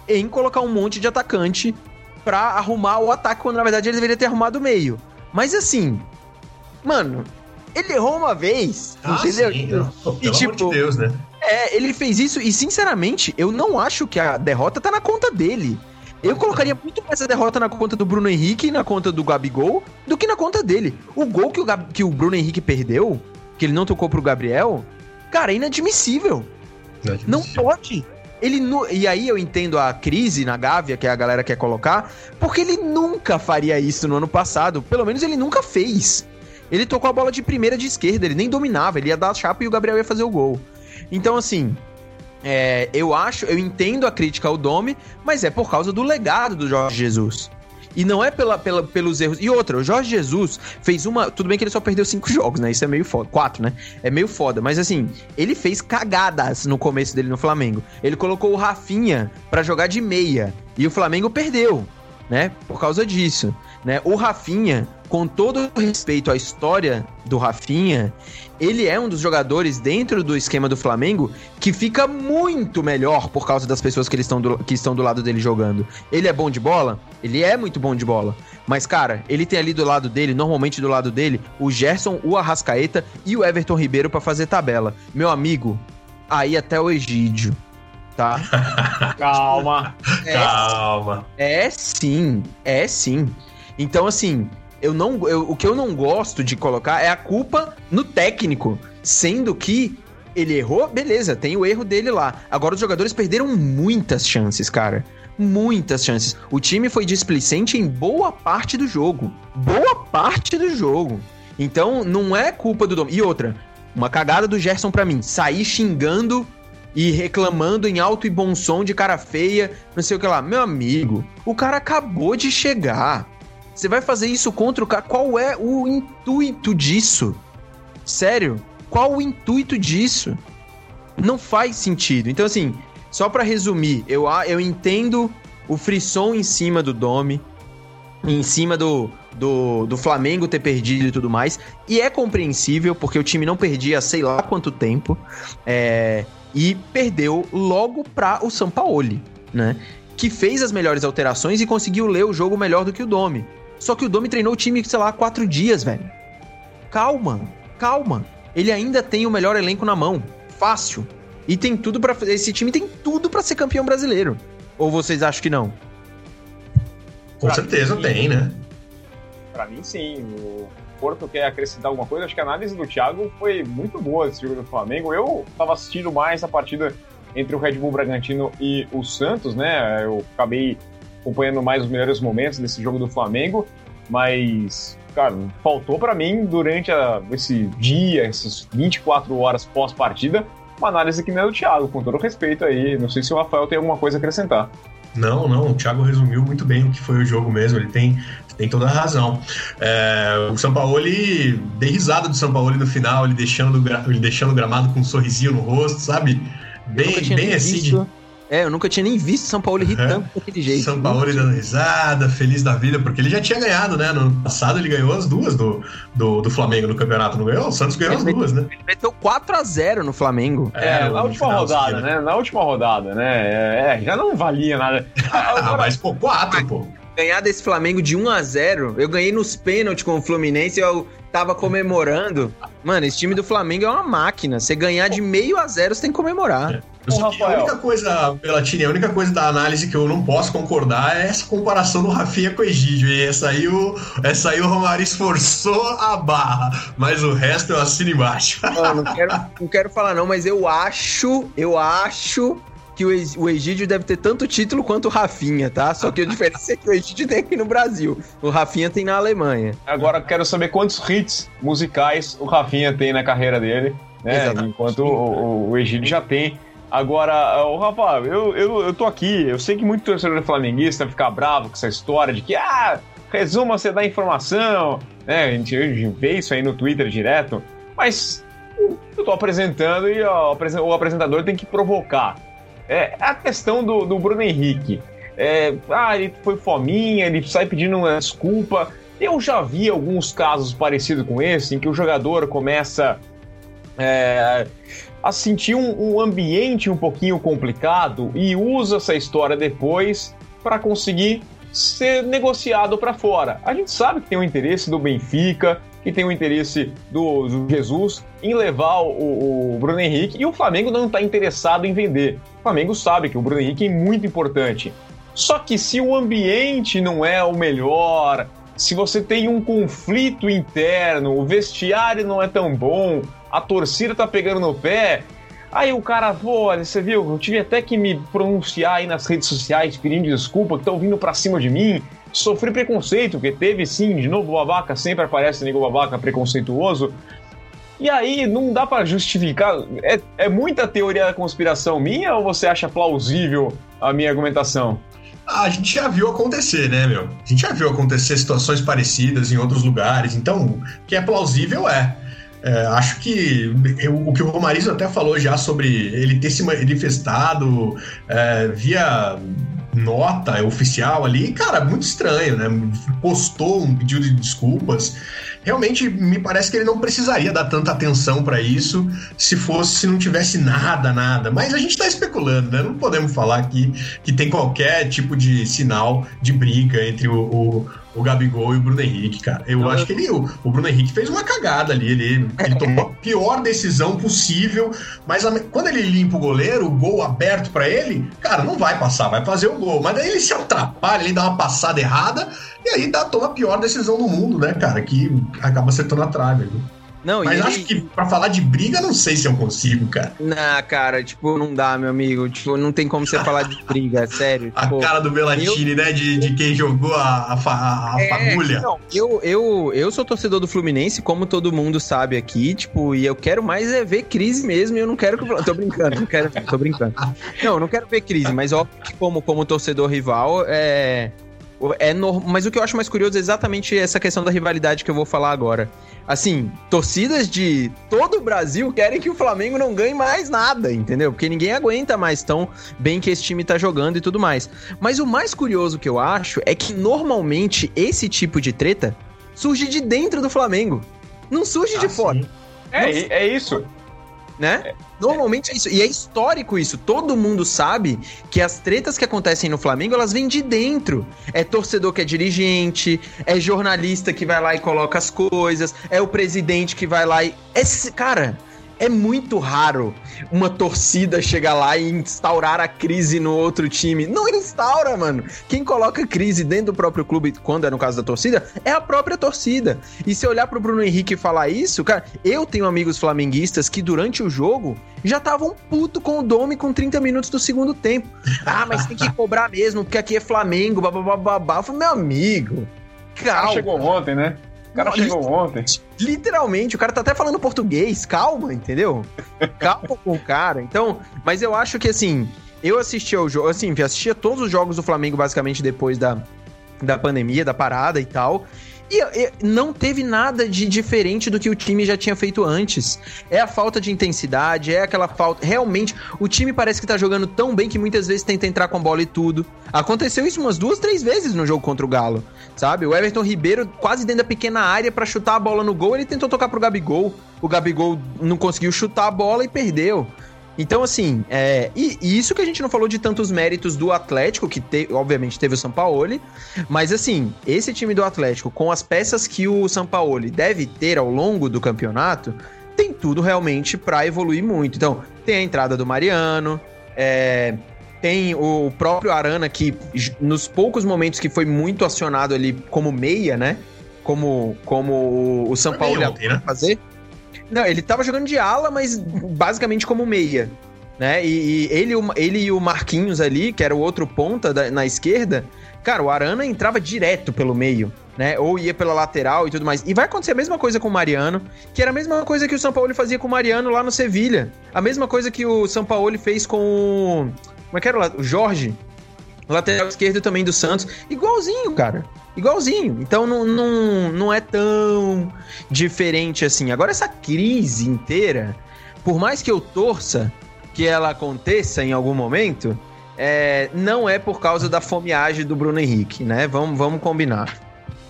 em colocar um monte de atacante pra arrumar o ataque, quando na verdade ele deveria ter arrumado o meio. Mas assim, mano, ele errou uma vez, Ah, entendeu? sim, não. E, tipo, de Deus, né? É, ele fez isso e, sinceramente, eu não acho que a derrota tá na conta dele. Eu colocaria muito mais a derrota na conta do Bruno Henrique e na conta do Gabigol do que na conta dele. O gol que o, Gab- que o Bruno Henrique perdeu, que ele não tocou pro Gabriel, cara, é inadmissível. Não pode. Ele nu- E aí eu entendo a crise na Gávea, que a galera quer colocar, porque ele nunca faria isso no ano passado. Pelo menos ele nunca fez. Ele tocou a bola de primeira de esquerda, ele nem dominava, ele ia dar a chapa e o Gabriel ia fazer o gol. Então, assim, é, eu acho, eu entendo a crítica ao Domi, mas é por causa do legado do Jorge Jesus. E não é pela, pela- pelos erros. E outra, o Jorge Jesus fez uma. Tudo bem que ele só perdeu cinco jogos, né? Isso é meio foda. Quatro, né? É meio foda. Mas assim, ele fez cagadas no começo dele no Flamengo. Ele colocou o Rafinha pra jogar de meia. E o Flamengo perdeu, né? Por causa disso. Né? O Rafinha, com todo o respeito à história do Rafinha, ele é um dos jogadores dentro do esquema do Flamengo que fica muito melhor por causa das pessoas que, eles estão do, que estão do lado dele jogando. Ele é bom de bola? Ele é muito bom de bola. Mas, cara, ele tem ali do lado dele, normalmente do lado dele, o Gerson, o Arrascaeta e o Everton Ribeiro pra fazer tabela. Meu amigo, aí até o Egídio, tá? Calma. Calma. É sim, é sim. Então, assim, eu não, eu- o que eu não gosto de colocar é a culpa no técnico, sendo que ele errou, beleza, tem o erro dele lá. Agora os jogadores perderam muitas chances, cara. Muitas chances. O time foi displicente em boa parte do jogo. Boa parte do jogo. Então, não é culpa do Dom. E outra, uma cagada do Gerson pra mim, sair xingando e reclamando em alto e bom som de cara feia, não sei o que lá. Meu amigo, o cara acabou de chegar. Você vai fazer isso contra o cara? Qual é o intuito disso? Sério? Qual o intuito disso? Não faz sentido. Então, assim, só pra resumir, eu, eu entendo o frisson em cima do Domi, em cima do, do, do Flamengo ter perdido e tudo mais. E é compreensível, porque o time não perdia sei lá quanto tempo. É, e perdeu logo pra o Sampaoli, né? Que fez as melhores alterações e conseguiu ler o jogo melhor do que o Domi. Só que o Domi treinou o time, sei lá, quatro dias, velho. Calma, calma. Ele ainda tem o melhor elenco na mão. Fácil. E tem tudo para Esse time tem tudo pra ser campeão brasileiro. Ou vocês acham que não? Com Pra certeza mim- tem, né? Pra mim, sim. O Porto quer acrescentar alguma coisa. Acho que a análise do Thiago foi muito boa desse jogo do Flamengo. Eu tava assistindo mais a partida entre o Red Bull Bragantino e o Santos, né? Eu acabei acompanhando mais os melhores momentos desse jogo do Flamengo, mas, cara, faltou pra mim durante a- esse dia, essas 24 horas pós-partida, uma análise que não é do Thiago, com todo respeito aí. Não sei se o Rafael tem alguma coisa a acrescentar. Não, não, o Thiago resumiu muito bem o que foi o jogo mesmo, ele tem, tem toda a razão. É, o Sampaoli, dei risada do Sampaoli no final, ele deixando, ele deixando o gramado com um sorrisinho no rosto, sabe? Bem, bem assim, de É, eu nunca tinha nem visto São Paulo É. tanto daquele jeito. São Paulo dando risada, feliz da vida, porque ele já tinha ganhado, né? No ano passado ele ganhou as duas do, do, do Flamengo no campeonato, não ganhou? O Santos ganhou as Ele duas, né? Ele meteu 4x0 no Flamengo. É, na no última finalzinho, rodada, né? Na última rodada, né? É, já não valia nada. Ah, mas pô, quatro, pô. Ganhar desse Flamengo de 1x0, eu ganhei nos pênaltis com o Fluminense, eu tava comemorando. Mano, esse time do Flamengo é uma máquina. Você ganhar de meio a zero, você tem que comemorar. Eu só Ô, que a Rafael. única coisa, Pelatini, a única coisa da análise que eu não posso concordar é essa comparação do Rafinha com o Egídio. E essa aí o, essa aí o Romário esforçou a barra, mas o resto eu assino embaixo. Mano, não quero, não quero falar não, mas eu acho, eu acho que o, Egídio deve ter tanto título quanto o Rafinha, tá? Só que a diferença é que o Egídio tem aqui no Brasil. O Rafinha tem na Alemanha. Agora eu quero saber quantos hits musicais o Rafinha tem na carreira dele, né? Enquanto o, o, o Egídio já tem Agora, o Rafa, eu, eu, eu tô aqui, eu sei que muito torcedor flamenguista fica bravo com essa história de que, ah, resuma, você dá informação, né? A gente, a gente vê isso aí no Twitter direto, mas eu tô apresentando e ó, o apresentador tem que provocar. É a questão do, do Bruno Henrique. É, ah, ele foi fominha, ele sai pedindo uma desculpa. Eu já vi alguns casos parecidos com esse, em que o jogador começa é, a sentir um, um, ambiente um pouquinho complicado e usa essa história depois para conseguir ser negociado para fora. A gente sabe que tem o interesse do Benfica, que tem o interesse do, do Jesus em levar o, o, Bruno Henrique e o Flamengo não está interessado em vender. O Flamengo sabe que o Bruno Henrique é muito importante. Só que se o ambiente não é o melhor, se você tem um conflito interno, o vestiário não é tão bom, a torcida tá pegando no pé, aí o cara, pô, olha, você viu, eu tive até que me pronunciar aí nas redes sociais pedindo desculpa, que estão vindo pra cima de mim, sofri preconceito, porque teve sim, de novo, babaca, sempre aparece nego babaca preconceituoso. E aí, não dá para justificar. É, é muita teoria da conspiração minha ou você acha plausível a minha argumentação? a gente já viu acontecer, né, meu? A gente já viu acontecer situações parecidas em outros lugares, então o que é plausível é. É acho que eu, o que o Romarizo até falou já sobre ele ter se manifestado é, via nota oficial ali, cara, muito estranho, né? Postou um pedido de desculpas realmente me parece que ele não precisaria dar tanta atenção para isso se fosse se não tivesse nada, nada. Mas a gente está especulando, né? Não podemos falar aqui que tem qualquer tipo de sinal de briga entre o, o o Gabigol e o Bruno Henrique, cara. Eu não, acho que ele, o, o, Bruno Henrique fez uma cagada ali. Ele, ele tomou a pior decisão possível, mas a, quando ele limpa o goleiro, o gol aberto para ele, cara, não vai passar, vai fazer o gol. Mas daí ele se atrapalha, ele dá uma passada errada e aí dá, toma a pior decisão do mundo, né, cara? Que acaba acertando a trave. Né? Não, Mas acho ele... que pra falar de briga, não sei se eu consigo, cara. Não, cara, tipo, não dá, meu amigo. Tipo, não tem como você falar de briga, é sério. Tipo, a cara do Belatini, eu... né? De, de quem jogou a, a, a é, fagulha. Não, eu, eu, eu sou torcedor do Fluminense, como todo mundo sabe aqui, tipo, e eu quero mais é ver crise mesmo, e eu não quero que. Tô brincando, não quero. Tô brincando. Não, não quero ver crise, mas óbvio que como, como torcedor rival, é. É no... Mas o que eu acho mais curioso é exatamente essa questão da rivalidade que eu vou falar agora. Assim, torcidas de todo o Brasil querem que o Flamengo não ganhe mais nada, entendeu? Porque ninguém aguenta mais tão bem que esse time tá jogando e tudo mais. Mas o mais curioso que eu acho é que normalmente esse tipo de treta surge de dentro do Flamengo. Não surge ah, de fora. É, é isso né? É. Normalmente é isso. E é histórico isso. Todo mundo sabe que as tretas que acontecem no Flamengo, elas vêm de dentro. É torcedor que é dirigente, é jornalista que vai lá e coloca as coisas, é o presidente que vai lá e. É, cara, é muito raro uma torcida chegar lá e instaurar a crise no outro time. Não instaura, mano. Quem coloca crise dentro do próprio clube, quando é no caso da torcida, é a própria torcida. E se olhar pro Bruno Henrique e falar isso, cara, eu tenho amigos flamenguistas que durante o jogo já estavam puto com o Dome com 30 minutos do segundo tempo. Ah, mas tem que cobrar mesmo, porque aqui é Flamengo, babá. Eu falei, meu amigo, calma. Chegou ontem, né? O cara chegou ontem. Literalmente, o cara tá até falando português, calma, entendeu? Calma com o cara. Então, mas eu acho que assim, eu assisti ao jogo, assim, assistia todos os jogos do Flamengo basicamente depois da, da pandemia, da parada e tal. E, e, não teve nada de diferente do que o time já tinha feito antes. É a falta de intensidade, é aquela falta. Realmente, o time parece que tá jogando tão bem que muitas vezes tenta entrar com a bola e tudo. Aconteceu isso umas duas, três vezes no jogo contra o Galo, sabe? O Everton Ribeiro, quase dentro da pequena área para chutar a bola no gol, ele tentou tocar pro Gabigol. O Gabigol não conseguiu chutar a bola e perdeu. Então, assim, é, e, e, isso que a gente não falou de tantos méritos do Atlético, que te, obviamente teve o Sampaoli, mas assim, esse time do Atlético, com as peças que o Sampaoli deve ter ao longo do campeonato, tem tudo realmente para evoluir muito. Então, tem a entrada do Mariano, é, tem o próprio Arana, que nos poucos momentos que foi muito acionado ali como meia, né? Como, como o São Paulo ia fazer. Não, ele tava jogando de ala, mas basicamente como meia. Né? E, e ele, ele e o Marquinhos ali, que era o outro ponta da, na esquerda, cara, o Arana entrava direto pelo meio. né? Ou ia pela lateral e tudo mais. E vai acontecer a mesma coisa com o Mariano, que era a mesma coisa que o São Paulo fazia com o Mariano lá no Sevilha. A mesma coisa que o São Paulo fez com. Como é que era lá? O Jorge. Lateral esquerdo também do Santos. Igualzinho, cara. Igualzinho. Então não, não, não é tão diferente assim. Agora, essa crise inteira, por mais que eu torça que ela aconteça em algum momento, é, não é por causa da fomeagem do Bruno Henrique, né? Vamos, vamos combinar.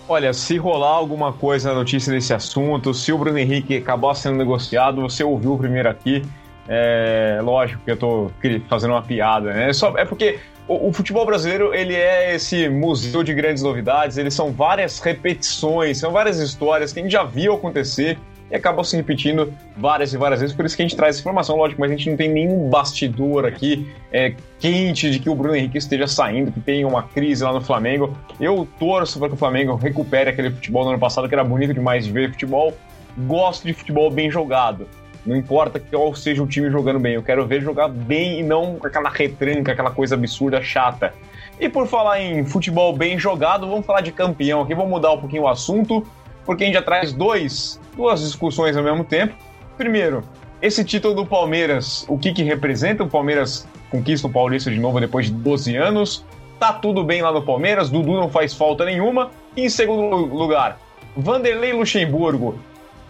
Olha, se rolar alguma coisa na notícia desse assunto, se o Bruno Henrique acabar sendo negociado, você ouviu primeiro aqui. É lógico que eu tô fazendo uma piada, né? É, só, é porque o, o, futebol brasileiro ele é esse museu de grandes novidades, eles são várias repetições, são várias histórias que a gente já viu acontecer e acabam se repetindo várias e várias vezes, por isso que a gente traz essa informação, lógico, mas a gente não tem nenhum bastidor aqui é, quente de que o Bruno Henrique esteja saindo, que tem uma crise lá no Flamengo. Eu torço para que o Flamengo recupere aquele futebol do ano passado que era bonito demais de ver futebol. Gosto de futebol bem jogado. Não importa qual seja o time jogando bem, eu quero ver jogar bem e não aquela retranca, aquela coisa absurda, chata. E por falar em futebol bem jogado, vamos falar de campeão aqui, vamos mudar um pouquinho o assunto, porque a gente já traz dois, duas discussões ao mesmo tempo. Primeiro, esse título do Palmeiras, o que, que representa? O Palmeiras conquista o Paulista de novo depois de 12 anos. Tá tudo bem lá no Palmeiras, Dudu não faz falta nenhuma. E em segundo lugar, Vanderlei Luxemburgo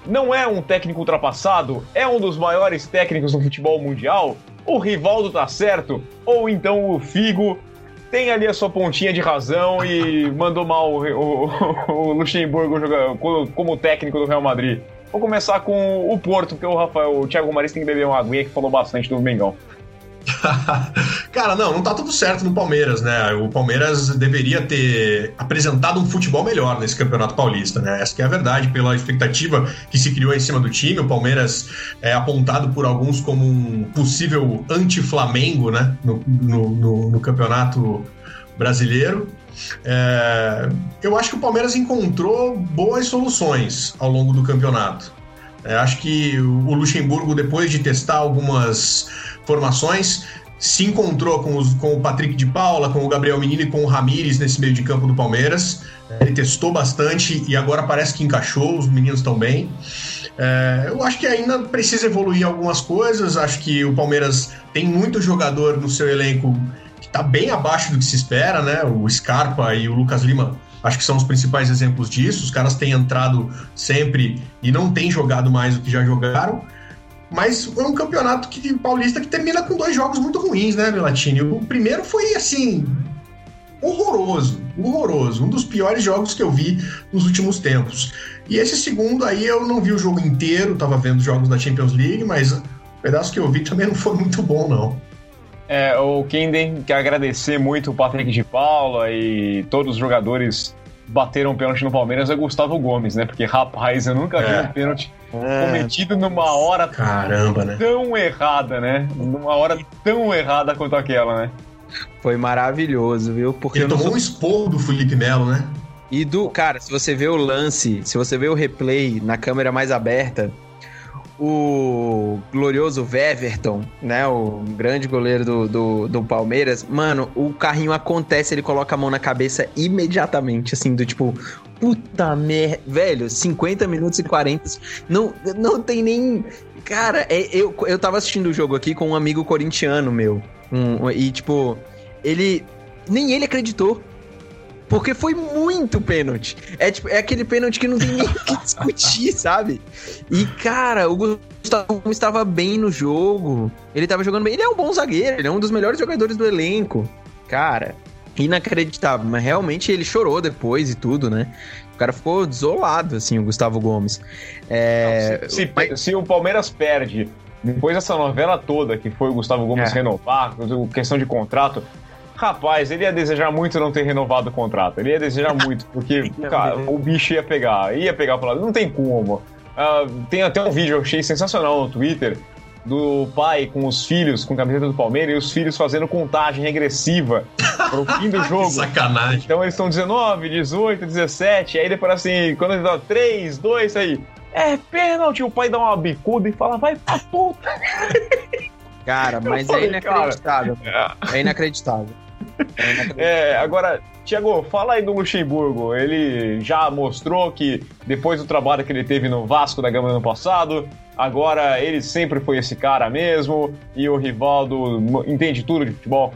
não é um técnico ultrapassado, é um dos maiores técnicos do futebol mundial, o Rivaldo tá certo, ou então o Figo tem ali a sua pontinha de razão e mandou mal o, o, o Luxemburgo jogar, como técnico do Real Madrid. Vou começar com o Porto, porque o Rafael, o Thiago Maris tem que beber uma aguinha que falou bastante do Mengão. Cara, não, não tá tudo certo no Palmeiras, né? O Palmeiras deveria ter apresentado um futebol melhor nesse Campeonato Paulista, né? Essa é a verdade, pela expectativa que se criou em cima do time. O Palmeiras é apontado por alguns como um possível anti-Flamengo, né? No, no, no, no Campeonato Brasileiro. É, eu acho que o Palmeiras encontrou boas soluções ao longo do campeonato. É, acho que o Luxemburgo, depois de testar algumas formações, se encontrou com, os, com o Patrick de Paula, com o Gabriel Menino e com o Ramires nesse meio de campo do Palmeiras. Ele testou bastante e agora parece que encaixou, os meninos estão bem. É, eu acho que ainda precisa evoluir algumas coisas. Acho que o Palmeiras tem muito jogador no seu elenco que está bem abaixo do que se espera, né? O Scarpa e o Lucas Lima acho que são os principais exemplos disso. Os caras têm entrado sempre e não têm jogado mais do que já jogaram. Mas é um campeonato que, paulista que termina com dois jogos muito ruins, né, Melatini? O primeiro foi, assim, horroroso, horroroso. Um dos piores jogos que eu vi nos últimos tempos. E esse segundo aí eu não vi o jogo inteiro, tava vendo jogos da Champions League, mas o pedaço que eu vi também não foi muito bom, não. É, o Kenden quer agradecer muito o Patrick de Paula e todos os jogadores bateram um pênalti no Palmeiras é Gustavo Gomes, né? Porque, rapaz, eu nunca é. vi um pênalti é. cometido numa hora Caramba, né? tão errada, né? Numa hora tão errada quanto aquela, né? Foi maravilhoso, viu? Porque Ele tomou sou... um esporro do Felipe Melo, né? E do, cara, se você vê o lance, se você vê o replay na câmera mais aberta, o glorioso Weverton, né? O grande goleiro do, do, do, Palmeiras, mano, o carrinho acontece, ele coloca a mão na cabeça imediatamente, assim, do tipo, puta merda, velho, 50 minutos e 40, não, não tem nem. Cara, é, eu, eu tava assistindo o jogo aqui com um amigo corintiano meu, um, e tipo, ele. Nem ele acreditou. Porque foi muito pênalti. É, tipo, é aquele pênalti que não tem nem o que discutir, sabe? E, cara, o Gustavo estava bem no jogo. Ele estava jogando bem. Ele é um bom zagueiro, ele é um dos melhores jogadores do elenco. Cara, inacreditável. Mas realmente ele chorou depois e tudo, né? O cara ficou desolado, assim, o Gustavo Gomes. É... Não, se, se, se, o Palmeiras perde depois dessa novela toda, que foi o Gustavo Gomes é. renovar, questão de contrato, Rapaz, ele ia desejar muito não ter renovado o contrato. Ele ia desejar muito, porque cara, o bicho ia pegar, ia pegar pro lado. Não tem como. Uh, tem até um vídeo, eu achei sensacional no Twitter, do pai com os filhos, com a camiseta do Palmeiras, e os filhos fazendo contagem regressiva pro fim do jogo. sacanagem. Então eles estão 19, 18, 17, aí depois assim, quando eles dão 3, 2, aí. É pênalti, o pai dá uma bicuda e fala, vai pra puta. Cara, mas é falei, é inacreditável. Cara. É inacreditável. É, agora, Tiago, fala aí do Luxemburgo. Ele já mostrou que depois do trabalho que ele teve no Vasco da Gama no ano passado, agora ele sempre foi esse cara mesmo e o Rivaldo entende tudo de futebol.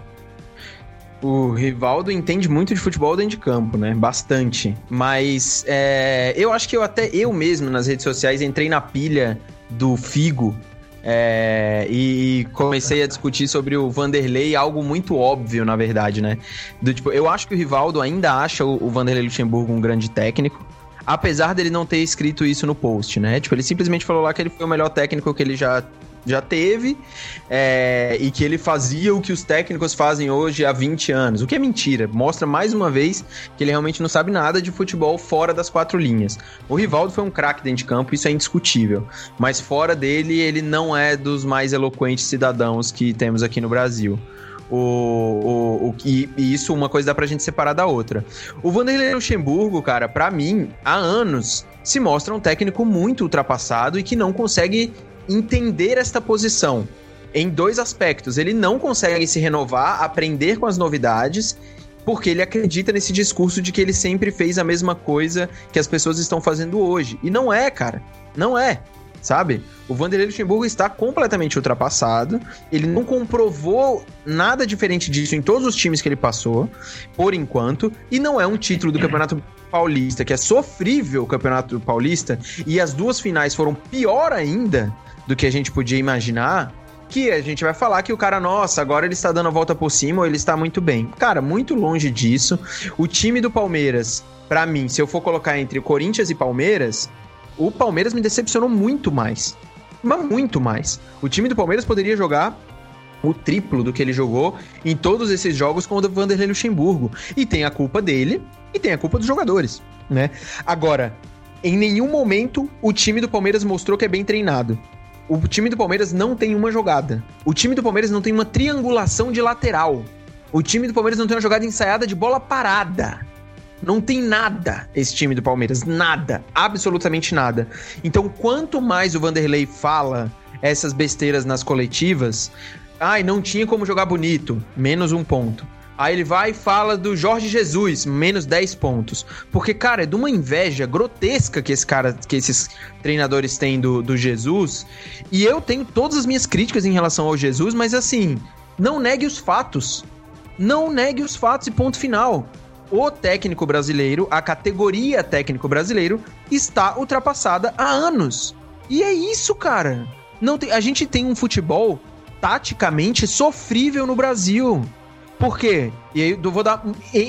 O Rivaldo entende muito de futebol dentro de campo, né? Bastante. Mas é, eu acho que eu até eu mesmo nas redes sociais entrei na pilha do Figo é, e comecei a discutir sobre o Vanderlei, algo muito óbvio, na verdade, né? Do, tipo, eu acho que o Rivaldo ainda acha o, o Vanderlei Luxemburgo um grande técnico, apesar dele não ter escrito isso no post, né? Tipo, ele simplesmente falou lá que ele foi o melhor técnico que ele já já teve é, e que ele fazia o que os técnicos fazem hoje há 20 anos. O que é mentira. Mostra mais uma vez que ele realmente não sabe nada de futebol fora das quatro linhas. O Rivaldo foi um craque dentro de campo, isso é indiscutível. Mas fora dele, ele não é dos mais eloquentes cidadãos que temos aqui no Brasil. O, o, o, e, e isso uma coisa dá pra gente separar da outra. O Vanderlei Luxemburgo, cara, para mim, há anos se mostra um técnico muito ultrapassado e que não consegue entender esta posição em dois aspectos. Ele não consegue se renovar, aprender com as novidades, porque ele acredita nesse discurso de que ele sempre fez a mesma coisa que as pessoas estão fazendo hoje. E não é, cara. Não é. Sabe? O Vanderlei Luxemburgo está completamente ultrapassado. Ele não comprovou nada diferente disso em todos os times que ele passou, por enquanto. E não é um título do Campeonato Paulista, que é sofrível o Campeonato Paulista, e as duas finais foram pior ainda do que a gente podia imaginar, que a gente vai falar que o cara, nossa, agora ele está dando a volta por cima ou ele está muito bem. Cara, muito longe disso. O time do Palmeiras, para mim, se eu for colocar entre Corinthians e Palmeiras, o Palmeiras me decepcionou muito mais. Mas muito mais. O time do Palmeiras poderia jogar o triplo do que ele jogou em todos esses jogos com o Vanderlei Luxemburgo. E tem a culpa dele e tem a culpa dos jogadores, né? Agora, em nenhum momento o time do Palmeiras mostrou que é bem treinado. O time do Palmeiras não tem uma jogada. O time do Palmeiras não tem uma triangulação de lateral. O time do Palmeiras não tem uma jogada ensaiada de bola parada. Não tem nada esse time do Palmeiras. Nada. Absolutamente nada. Então, quanto mais o Vanderlei fala essas besteiras nas coletivas, ai, não tinha como jogar bonito, menos um ponto. Aí ele vai e fala do Jorge Jesus, menos 10 pontos. Porque, cara, é de uma inveja grotesca que esse cara, que esses treinadores têm do, do Jesus. E eu tenho todas as minhas críticas em relação ao Jesus, mas assim, não negue os fatos. Não negue os fatos e ponto final. O técnico brasileiro, a categoria técnico brasileiro, está ultrapassada há anos. E é isso, cara. Não tem, a gente tem um futebol taticamente sofrível no Brasil. Por quê? E aí eu vou dar.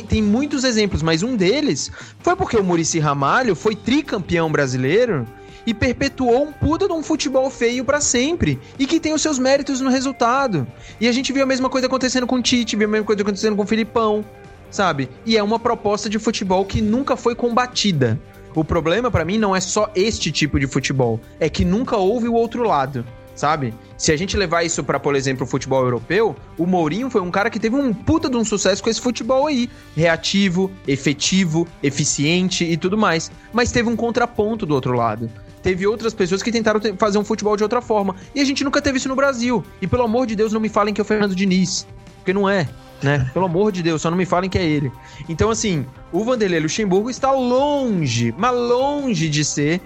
Tem muitos exemplos, mas um deles foi porque o Murici Ramalho foi tricampeão brasileiro e perpetuou um puta de um futebol feio para sempre e que tem os seus méritos no resultado. E a gente viu a mesma coisa acontecendo com o Tite, viu a mesma coisa acontecendo com o Filipão, sabe? E é uma proposta de futebol que nunca foi combatida. O problema para mim não é só este tipo de futebol, é que nunca houve o outro lado sabe? Se a gente levar isso para, por exemplo, o futebol europeu, o Mourinho foi um cara que teve um puta de um sucesso com esse futebol aí, reativo, efetivo, eficiente e tudo mais, mas teve um contraponto do outro lado. Teve outras pessoas que tentaram fazer um futebol de outra forma. E a gente nunca teve isso no Brasil. E pelo amor de Deus, não me falem que é o Fernando Diniz. Porque não é, né? Pelo amor de Deus, só não me falem que é ele. Então, assim, o Vanderlei Luxemburgo está longe, mas longe de ser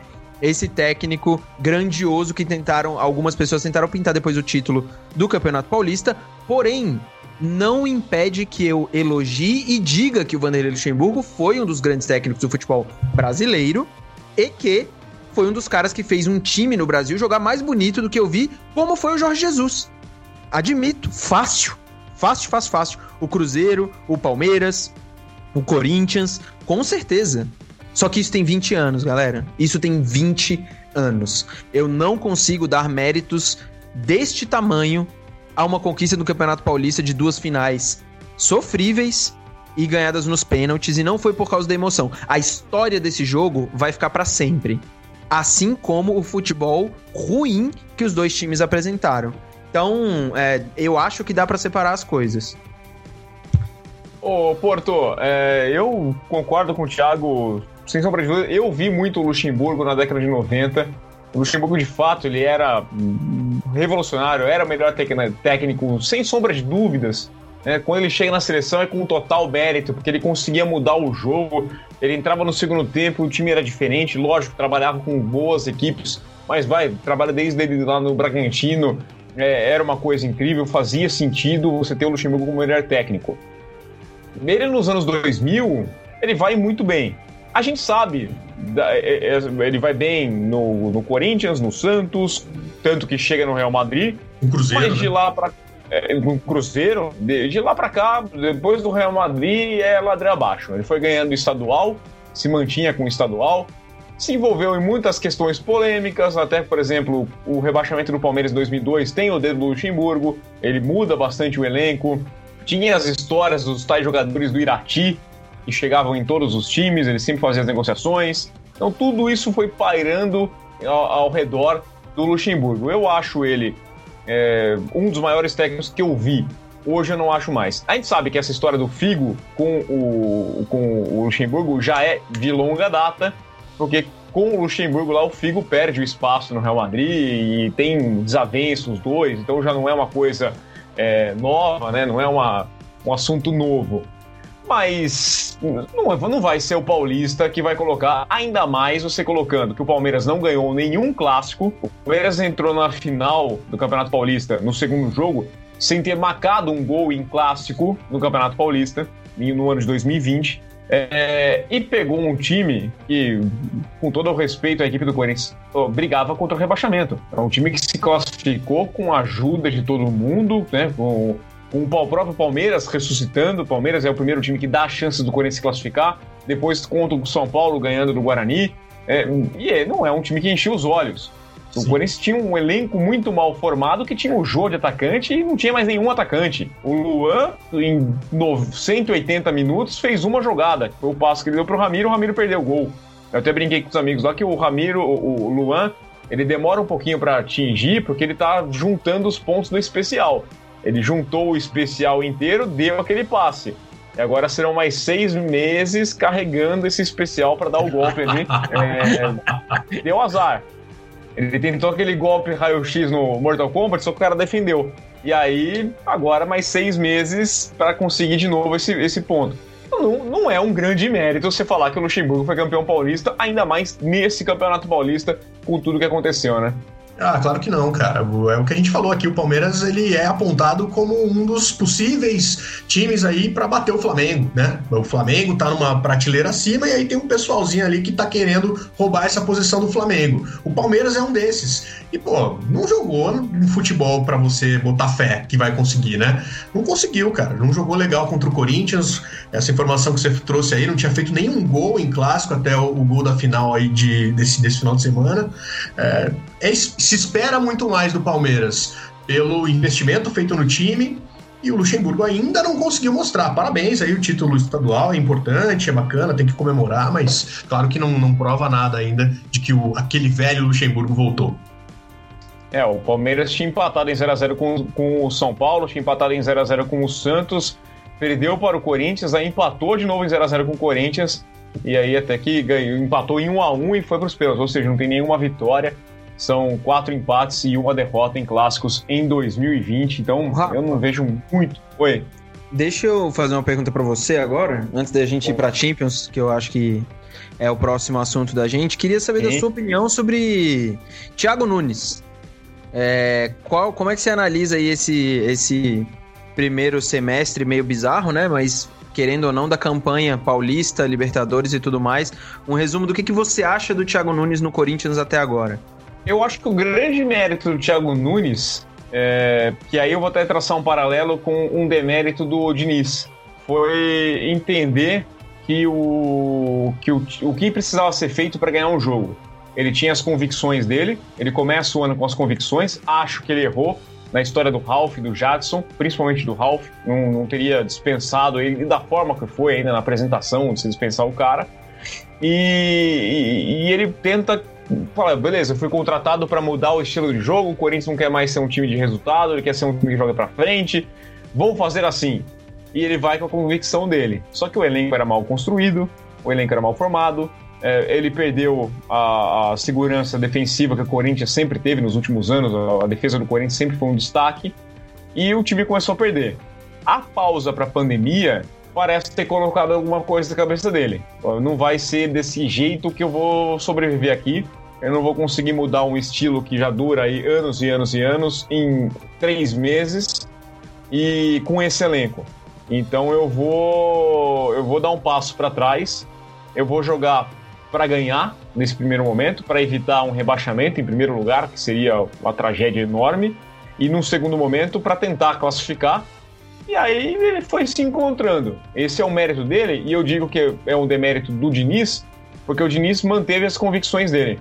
esse técnico grandioso que tentaram, algumas pessoas tentaram pintar depois o título do Campeonato Paulista, porém não impede que eu elogie e diga que o Vanderlei Luxemburgo foi um dos grandes técnicos do futebol brasileiro e que foi um dos caras que fez um time no Brasil jogar mais bonito do que eu vi, como foi o Jorge Jesus. Admito, fácil. Fácil, fácil, fácil. O Cruzeiro, o Palmeiras, o Corinthians, com certeza. Só que isso tem 20 anos, galera. Isso tem 20 anos. Eu não consigo dar méritos deste tamanho a uma conquista do Campeonato Paulista de duas finais sofríveis e ganhadas nos pênaltis, e não foi por causa da emoção. A história desse jogo vai ficar para sempre. Assim como o futebol ruim que os dois times apresentaram. Então, é, eu acho que dá para separar as coisas. Ô, Porto, é, eu concordo com o Thiago sem sombra de dúvida, eu vi muito o Luxemburgo na década de 90. O Luxemburgo, de fato, ele era revolucionário, era o melhor técnico, sem sombra de dúvidas, Né? Quando ele chega na seleção é com total mérito, porque ele conseguia mudar o jogo. Ele entrava no segundo tempo, o time era diferente, lógico, trabalhava com boas equipes, mas vai, trabalha desde ele lá no Bragantino, é, era uma coisa incrível, fazia sentido você ter o Luxemburgo como melhor técnico. Nele nos anos 2000, ele vai muito bem. A gente sabe, é, é, ele vai bem no, no Corinthians, no Santos, tanto que chega no Real Madrid. O Cruzeiro. Mas de né? lá para é, no Cruzeiro, de, de lá para cá, depois do Real Madrid é ladeira abaixo. Ele foi ganhando estadual, se mantinha com estadual, se envolveu em muitas questões polêmicas, até, por exemplo, o rebaixamento do Palmeiras em 2002 tem o dedo do Luxemburgo, ele muda bastante o elenco, tinha as histórias dos tais jogadores do Irati, que chegavam em todos os times, ele sempre fazia as negociações, então tudo isso foi pairando ao, ao redor do Luxemburgo. Eu acho ele é, um dos maiores técnicos que eu vi. Hoje eu não acho mais. A gente sabe que essa história do Figo com o, com o Luxemburgo já é de longa data, porque com o Luxemburgo lá o Figo perde o espaço no Real Madrid e tem desavenças os dois, então já não é uma coisa é, nova, né? Não é uma, um assunto novo. Mas não, não vai ser o Paulista que vai colocar, ainda mais você colocando que o Palmeiras não ganhou nenhum clássico. O Palmeiras entrou na final do Campeonato Paulista no segundo jogo sem ter marcado um gol em clássico no Campeonato Paulista no ano de 2020. É, e pegou um time que, com todo o respeito à equipe do Corinthians, brigava contra o rebaixamento. É um time que se classificou com a ajuda de todo mundo, né? Com, com o próprio Palmeiras ressuscitando. O Palmeiras é o primeiro time que dá a chance do Corinthians se classificar. Depois contra o São Paulo ganhando do Guarani. É, e é, não é um time que encheu os olhos. O Sim. Corinthians tinha um elenco muito mal formado que tinha o Jô de atacante e não tinha mais nenhum atacante. O Luan, em no- 180 minutos, fez uma jogada. Foi o passo que ele deu pro Ramiro, o Ramiro perdeu o gol. Eu até brinquei com os amigos lá que o Ramiro, o, o Luan, ele demora um pouquinho para atingir porque ele tá juntando os pontos do especial. Ele juntou o especial inteiro, deu aquele passe. E agora serão mais seis meses carregando esse especial para dar o golpe ali. É, deu azar. Ele tentou aquele golpe raio-x no Mortal Kombat, só que o cara defendeu. E aí, agora mais seis meses para conseguir de novo esse, esse ponto. Então, Não, não é um grande mérito você falar que o Luxemburgo foi campeão paulista, ainda mais nesse campeonato paulista, com tudo que aconteceu, né? Ah, claro que não, cara. É o que a gente falou aqui. O Palmeiras ele é apontado como um dos possíveis times aí para bater o Flamengo, né? O Flamengo tá numa prateleira acima e aí tem um pessoalzinho ali que tá querendo roubar essa posição do Flamengo. O Palmeiras é um desses. E pô, não jogou no futebol para você botar fé que vai conseguir, né? Não conseguiu, cara. Não jogou legal contra o Corinthians. Essa informação que você trouxe aí, não tinha feito nenhum gol em clássico até o, o gol da final aí de, desse, desse final de semana. É, é- se espera muito mais do Palmeiras pelo investimento feito no time e o Luxemburgo ainda não conseguiu mostrar. Parabéns aí, o título estadual é importante, é bacana, tem que comemorar, mas claro que não, não prova nada ainda de que o, aquele velho Luxemburgo voltou. É, o Palmeiras tinha empatado em 0x0 com, com o São Paulo, tinha empatado em 0x0 com o Santos, perdeu para o Corinthians, aí empatou de novo em 0x0 com o Corinthians, e aí até que ganhou, empatou em 1x1 e foi para os pênaltis, ou seja, não tem nenhuma vitória. São quatro empates e uma derrota em clássicos em 2020, então Rafa. eu não vejo muito. Oi. Deixa eu fazer uma pergunta pra você agora, antes da gente ir pra Champions, que eu acho que é o próximo assunto da gente. Queria saber da Sim. sua opinião sobre Thiago Nunes. É, qual, como é que você analisa aí esse, esse primeiro semestre meio bizarro, né? Mas querendo ou não, da campanha paulista, Libertadores e tudo mais. Um resumo do que, que você acha do Thiago Nunes no Corinthians até agora. Eu acho que o grande mérito do Thiago Nunes, é, que aí eu vou até traçar um paralelo com um demérito do Diniz, foi entender que o que, o, o que precisava ser feito para ganhar um jogo. Ele tinha as convicções dele, ele começa o ano com as convicções, acho que ele errou na história do Ralph e do Jadson, principalmente do Ralph, não, não teria dispensado ele da forma que foi ainda na apresentação, de se dispensar o cara. E, e- e ele tenta fala, beleza, fui contratado para mudar o estilo de jogo, o Corinthians não quer mais ser um time de resultado, ele quer ser um time que joga para frente, vou fazer assim. E ele vai com a convicção dele. Só que o elenco era mal construído, o elenco era mal formado, é, ele perdeu a, a segurança defensiva que o Corinthians sempre teve nos últimos anos, a, a defesa do Corinthians sempre foi um destaque, e o time começou a perder. a pausa para a pandemia parece ter colocado alguma coisa na cabeça dele. Não vai ser desse jeito que eu vou sobreviver aqui. Eu não vou conseguir mudar um estilo que já dura aí anos e anos e anos em três meses e com esse elenco. Então eu vou eu vou dar um passo para trás. Eu vou jogar para ganhar nesse primeiro momento, para evitar um rebaixamento em primeiro lugar, que seria uma tragédia enorme, e num segundo momento para tentar classificar e aí ele foi se encontrando. Esse é o mérito dele, e eu digo que é um demérito do Diniz, porque o Diniz manteve as convicções dele.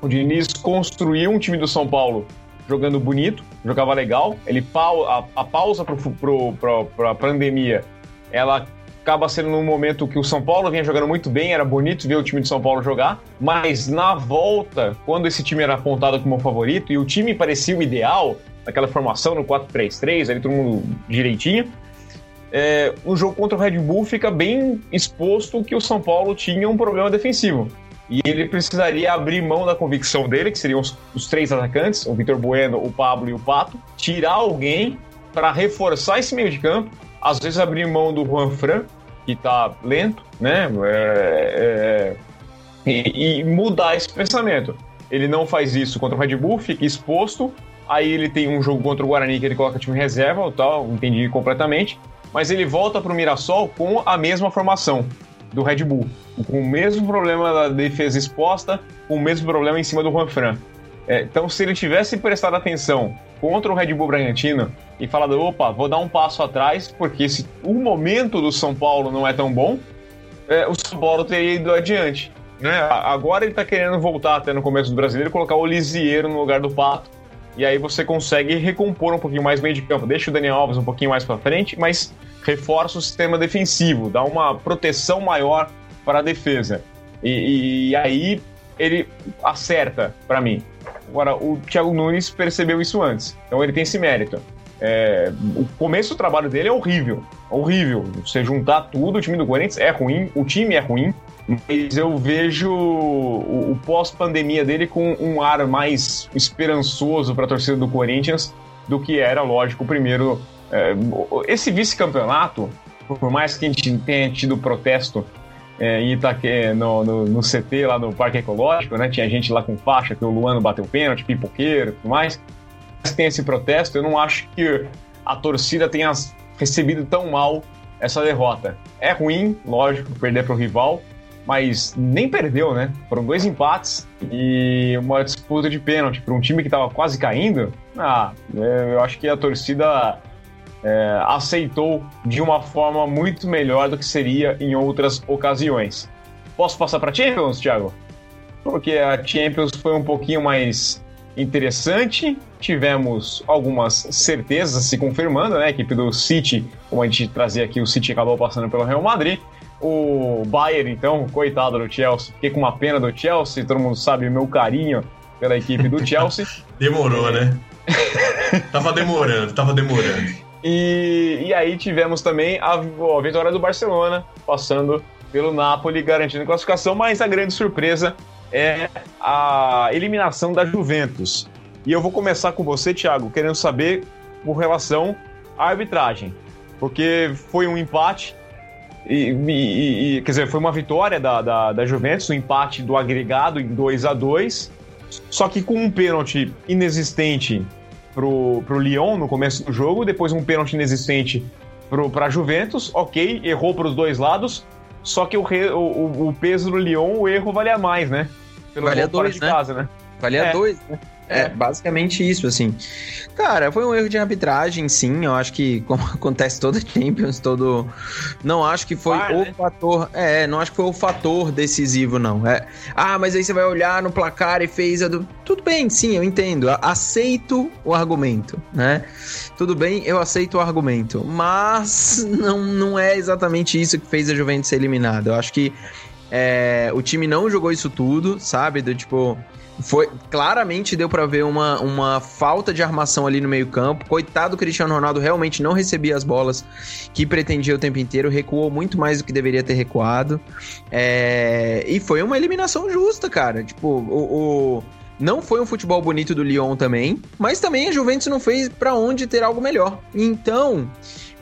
O Diniz construiu um time do São Paulo jogando bonito, jogava legal. Ele a, a pausa para a pandemia, ela acaba sendo num momento que o São Paulo vinha jogando muito bem, era bonito ver o time de São Paulo jogar, mas na volta, quando esse time era apontado como favorito e o time parecia o ideal, naquela formação no 4-3-3, ali todo mundo direitinho. É, o jogo contra o Red Bull fica bem exposto que o São Paulo tinha um problema defensivo. E ele precisaria abrir mão da convicção dele, que seriam os, os três atacantes, o Vitor Bueno, o Pablo e o Pato, tirar alguém para reforçar esse meio de campo, às vezes abrir mão do Juan Fran, que está lento, né? É, é, e, e mudar esse pensamento. Ele não faz isso contra o Red Bull, fica exposto Aí ele tem um jogo contra o Guarani que ele coloca time reserva, tal, entendi completamente. Mas ele volta para o Mirassol com a mesma formação do Red Bull, com o mesmo problema da defesa exposta, com o mesmo problema em cima do Juan Fran. É, então, se ele tivesse prestado atenção contra o Red Bull Bragantino e falado, opa, vou dar um passo atrás, porque se o momento do São Paulo não é tão bom, é, o São Paulo teria ido adiante. Né? Agora ele está querendo voltar até no começo do brasileiro colocar o Lisieiro no lugar do Pato, e aí você consegue recompor um pouquinho mais meio de campo. Deixa o Daniel Alves um pouquinho mais para frente, mas reforça o sistema defensivo, dá uma proteção maior para a defesa. E, e aí ele acerta para mim. Agora, o Thiago Nunes percebeu isso antes, então ele tem esse mérito. É, o começo do trabalho dele é horrível, horrível. Você juntar tudo, o time do Corinthians é ruim, o time é ruim, mas eu vejo o, o pós-pandemia dele com um ar mais esperançoso para a torcida do Corinthians do que era, lógico, o primeiro. É, esse vice-campeonato, por mais que a gente tenha tido protesto é, em Itaque, no, no, no, CT, lá no Parque Ecológico, né? Tinha gente lá com faixa que o Luano bateu pênalti, pipoqueiro e tudo mais. Mas tem esse protesto, eu não acho que a torcida tenha recebido tão mal essa derrota. É ruim, lógico, perder para o rival, mas nem perdeu, né? Foram dois empates e uma disputa de pênalti para um time que estava quase caindo. Ah, é, eu acho que a torcida é, aceitou de uma forma muito melhor do que seria em outras ocasiões. Posso passar para Champions, Thiago? Porque a Champions foi um pouquinho mais interessante. Tivemos algumas certezas se confirmando, né? A equipe do City, como a gente trazia aqui, o City acabou passando pelo Real Madrid. O Bayern, então, coitado do Chelsea, fiquei com uma pena do Chelsea, todo mundo sabe o meu carinho pela equipe do Chelsea. Demorou, né? tava demorando, tava demorando. E, e aí tivemos também a, a vitória do Barcelona, passando pelo Napoli, garantindo a classificação, mas a grande surpresa é a eliminação da Juventus. E eu vou começar com você, Thiago, querendo saber com relação à arbitragem. Porque foi um empate, e, e, e, quer dizer, foi uma vitória da, da, da Juventus, um empate do agregado em 2 a 2 só que com um pênalti inexistente pro, pro Lyon no começo do jogo, depois um pênalti inexistente pro, pra Juventus, ok, errou pros dois lados, só que o, o, o peso do Lyon, o erro valia mais, né? Pelo valia dois, de né? casa, né? Valia é. dois, né? É, é, basicamente isso, assim. Cara, foi um erro de arbitragem, sim. Eu acho que, como acontece todo Champions, todo. Não acho que foi o né? fator. É, não acho que foi o fator decisivo, não. É. Ah, mas aí você vai olhar no placar e fez a do. Tudo bem, sim, eu entendo. Aceito o argumento, né? Tudo bem, eu aceito o argumento. Mas não, não é exatamente isso que fez a Juventus ser eliminada. Eu acho que é, o time não jogou isso tudo, sabe? Do tipo foi claramente deu para ver uma, uma falta de armação ali no meio-campo. Coitado do Cristiano Ronaldo realmente não recebia as bolas que pretendia o tempo inteiro, recuou muito mais do que deveria ter recuado. É... E foi uma eliminação justa, cara. Tipo, o, o, não foi um futebol bonito do Lyon também, mas também a Juventus não fez para onde ter algo melhor. Então,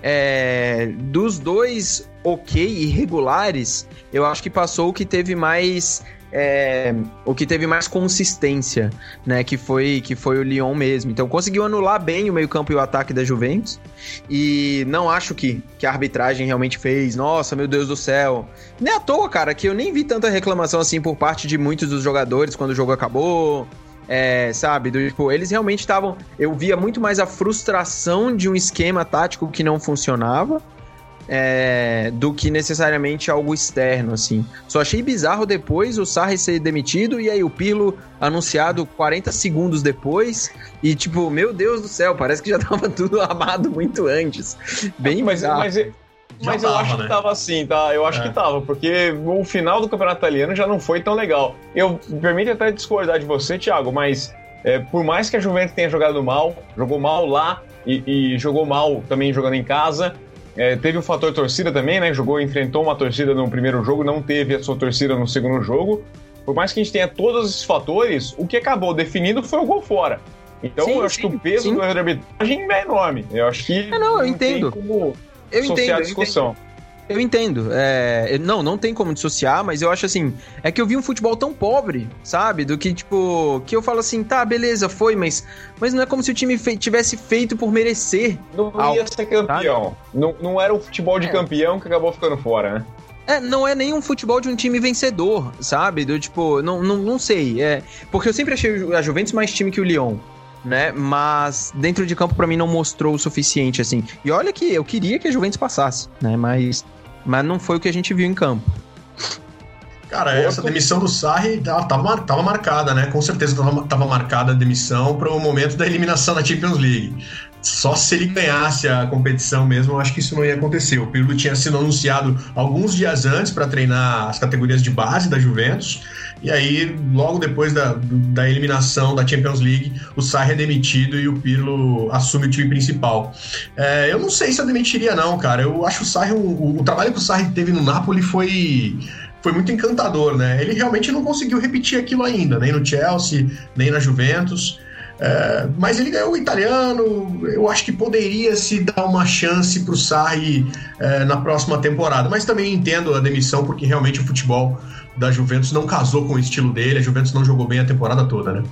é, dos dois ok irregulares, eu acho que passou o que teve mais é, o que teve mais consistência, né? Que foi, que foi o Lyon mesmo. Então conseguiu anular bem o meio-campo e o ataque da Juventus. E não acho que, que a arbitragem realmente fez. Nossa, meu Deus do céu. Nem à toa, cara, que eu nem vi tanta reclamação assim por parte de muitos dos jogadores quando o jogo acabou. É, sabe, do, tipo, eles realmente estavam. Eu via muito mais a frustração de um esquema tático que não funcionava é, do que necessariamente algo externo, assim. Só achei bizarro depois o Sarri ser demitido e aí o Pirlo anunciado 40 segundos depois e tipo, meu Deus do céu, parece que já tava tudo amado muito antes. Bem mas, bizarro. mas, mas eu tava, acho né? que tava assim, tá? Eu acho É. que tava, porque o final do campeonato italiano já não foi tão legal. Eu me permite até discordar de você, Thiago, mas é, por mais que a Juventus tenha jogado mal, jogou mal lá e, e jogou mal também jogando em casa. é, teve o fator torcida também, né? Jogou, enfrentou uma torcida no primeiro jogo, não teve a sua torcida no segundo jogo. Por mais que a gente tenha todos esses fatores, o que acabou definindo foi o gol fora. Então, Sim, eu acho sim, que o peso sim. do erro de arbitragem é enorme. Eu acho que. É, não, eu tem entendo. como eu associar entendo, a eu discussão. Eu entendo. É, não, não tem como dissociar, mas eu acho assim. É que eu vi um futebol tão pobre, sabe? Do que, tipo. Que eu falo assim, tá, beleza, foi, mas. Mas não é como se o time fe- tivesse feito por merecer. Não Algo, ia ser campeão. Não, não era o futebol de É. campeão que acabou ficando fora, né? É, não é nem um futebol de um time vencedor, sabe? Do tipo, não, não, não sei. É, porque eu sempre achei a Juventus mais time que o Lyon. Né? Mas dentro de campo pra mim não mostrou o suficiente assim. E olha que eu queria que a Juventus passasse, né? Mas mas não foi o que a gente viu em campo. Cara, essa demissão do Sarri tava, mar- tava marcada, né? Com certeza tava, tava marcada a demissão para o momento da eliminação da Champions League. Só se ele ganhasse a competição mesmo, eu acho que isso não ia acontecer. O Pirlo tinha sido anunciado alguns dias antes para treinar as categorias de base da Juventus. E aí, logo depois da, da eliminação da Champions League, o Sarri é demitido e o Pirlo assume o time principal. É, eu não sei se eu demitiria, não, cara. Eu acho o Sarri. o, o trabalho que o Sarri teve no Napoli foi foi muito encantador, né? Ele realmente não conseguiu repetir aquilo ainda, nem no Chelsea, nem na Juventus. É, mas ele ganhou o italiano, eu acho que poderia se dar uma chance para o Sarri é, na próxima temporada. Mas também entendo a demissão, porque realmente o futebol da Juventus não casou com o estilo dele, a Juventus não jogou bem a temporada toda, né?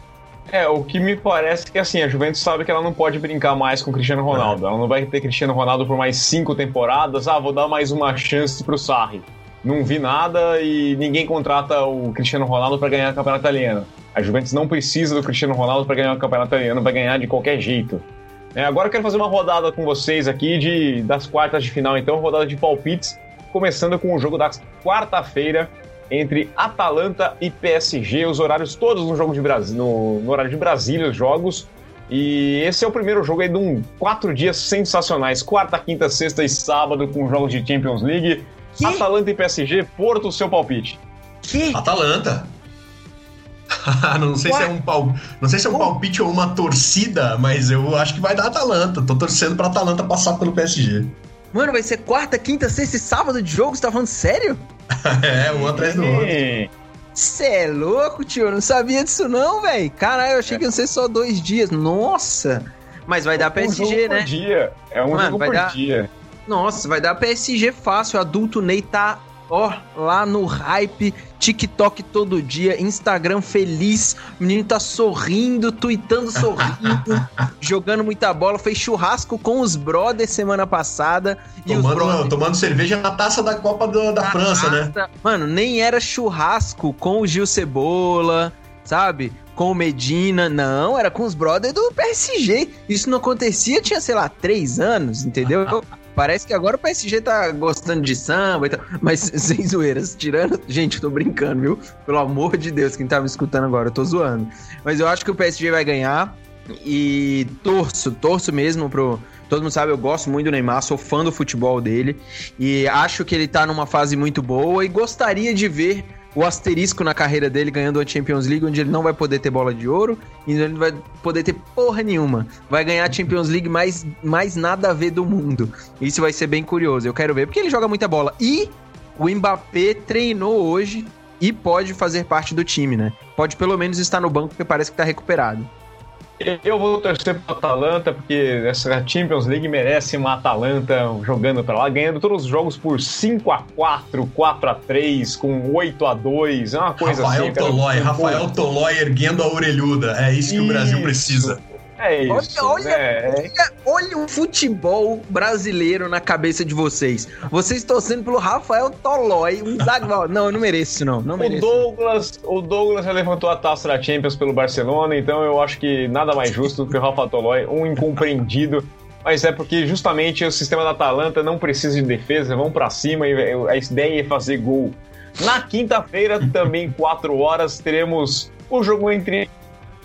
É, o que me parece que assim, a Juventus sabe que ela não pode brincar mais com o Cristiano Ronaldo. Ela não vai ter Cristiano Ronaldo por mais cinco temporadas. Ah, vou dar mais uma chance pro Sarri. Não vi nada e ninguém contrata o Cristiano Ronaldo para ganhar o campeonato italiano. A Juventus não precisa do Cristiano Ronaldo para ganhar o campeonato italiano, vai ganhar de qualquer jeito. É, agora eu quero fazer uma rodada com vocês aqui de, das quartas de final, então, rodada de palpites, começando com o jogo da quarta-feira entre Atalanta e PSG, os horários todos no jogo de Brasília, no, no horário de Brasília, os jogos. E esse é o primeiro jogo aí de um quatro dias sensacionais, quarta, quinta, sexta e sábado com jogos de Champions League. Que? Atalanta e PSG, Porto, seu palpite. Que? Atalanta. não sei se é um pal... não sei se é um palpite ou uma torcida, mas eu acho que vai dar Atalanta. Tô torcendo pra Atalanta passar pelo PSG. Mano, vai ser quarta, quinta, sexta e sábado de jogo? Você tá falando sério? é, um atrás do outro. E- Cê é louco, tio. Eu não sabia disso, não, velho. Caralho, eu achei que ia ser só dois dias. Nossa. Mas vai dar um jogo PSG, por né? dia. É um Mano, jogo vai por dar- dia. Nossa, vai dar PSG fácil. O adulto Ney tá, ó, lá no hype. TikTok todo dia, Instagram feliz. O menino tá sorrindo, tweetando sorrindo, jogando muita bola. Fez churrasco com os brothers semana passada. E os Tomando, brothers. tomando cerveja na taça da Copa do- da França, né? Nossa, Mano, nem era churrasco com o Gil Cebola, sabe? Com o Medina, não, era com os brothers do PSG. Isso não acontecia, tinha, sei lá, três anos, entendeu? Parece que agora o PSG tá gostando de samba e tal. Mas sem zoeiras, tirando. Gente, eu tô brincando, viu? Pelo amor de Deus, quem tá me escutando agora, eu tô zoando. Mas eu acho que o PSG vai ganhar. E torço, torço mesmo pro. Todo mundo sabe, eu gosto muito do Neymar, sou fã do futebol dele. E acho que ele tá numa fase muito boa e gostaria de ver o asterisco na carreira dele ganhando a Champions League, onde ele não vai poder ter bola de ouro e ele não vai poder ter porra nenhuma. Vai ganhar a Champions League mais, mais nada a ver do mundo. Isso vai ser bem curioso. Eu quero ver, porque ele joga muita bola. E o Mbappé treinou hoje e pode fazer parte do time, né? Pode pelo menos estar no banco, porque parece que tá recuperado. Eu vou torcer pro Atalanta, porque essa Champions League merece uma Atalanta jogando pra lá, ganhando todos os jogos por 5x4, 4x3, com 8x2, é uma coisa Rafael assim. Tolói, Rafael Tolói erguendo a orelhuda. É isso que o Brasil Isso. precisa. É isso. Olha, olha, né? olha, olha o futebol brasileiro na cabeça de vocês. Vocês torcendo pelo Rafael Tolói, um zagueiro. Não, eu não mereço isso, não. Não O mereço. Douglas, o Douglas já levantou a taça da Champions pelo Barcelona, então eu acho que nada mais justo do que o Rafa Tolói, um incompreendido. Mas é porque justamente o sistema da Atalanta não precisa de defesa, vão pra cima e a ideia é fazer gol. Na quinta-feira, também 4 horas, teremos o jogo entre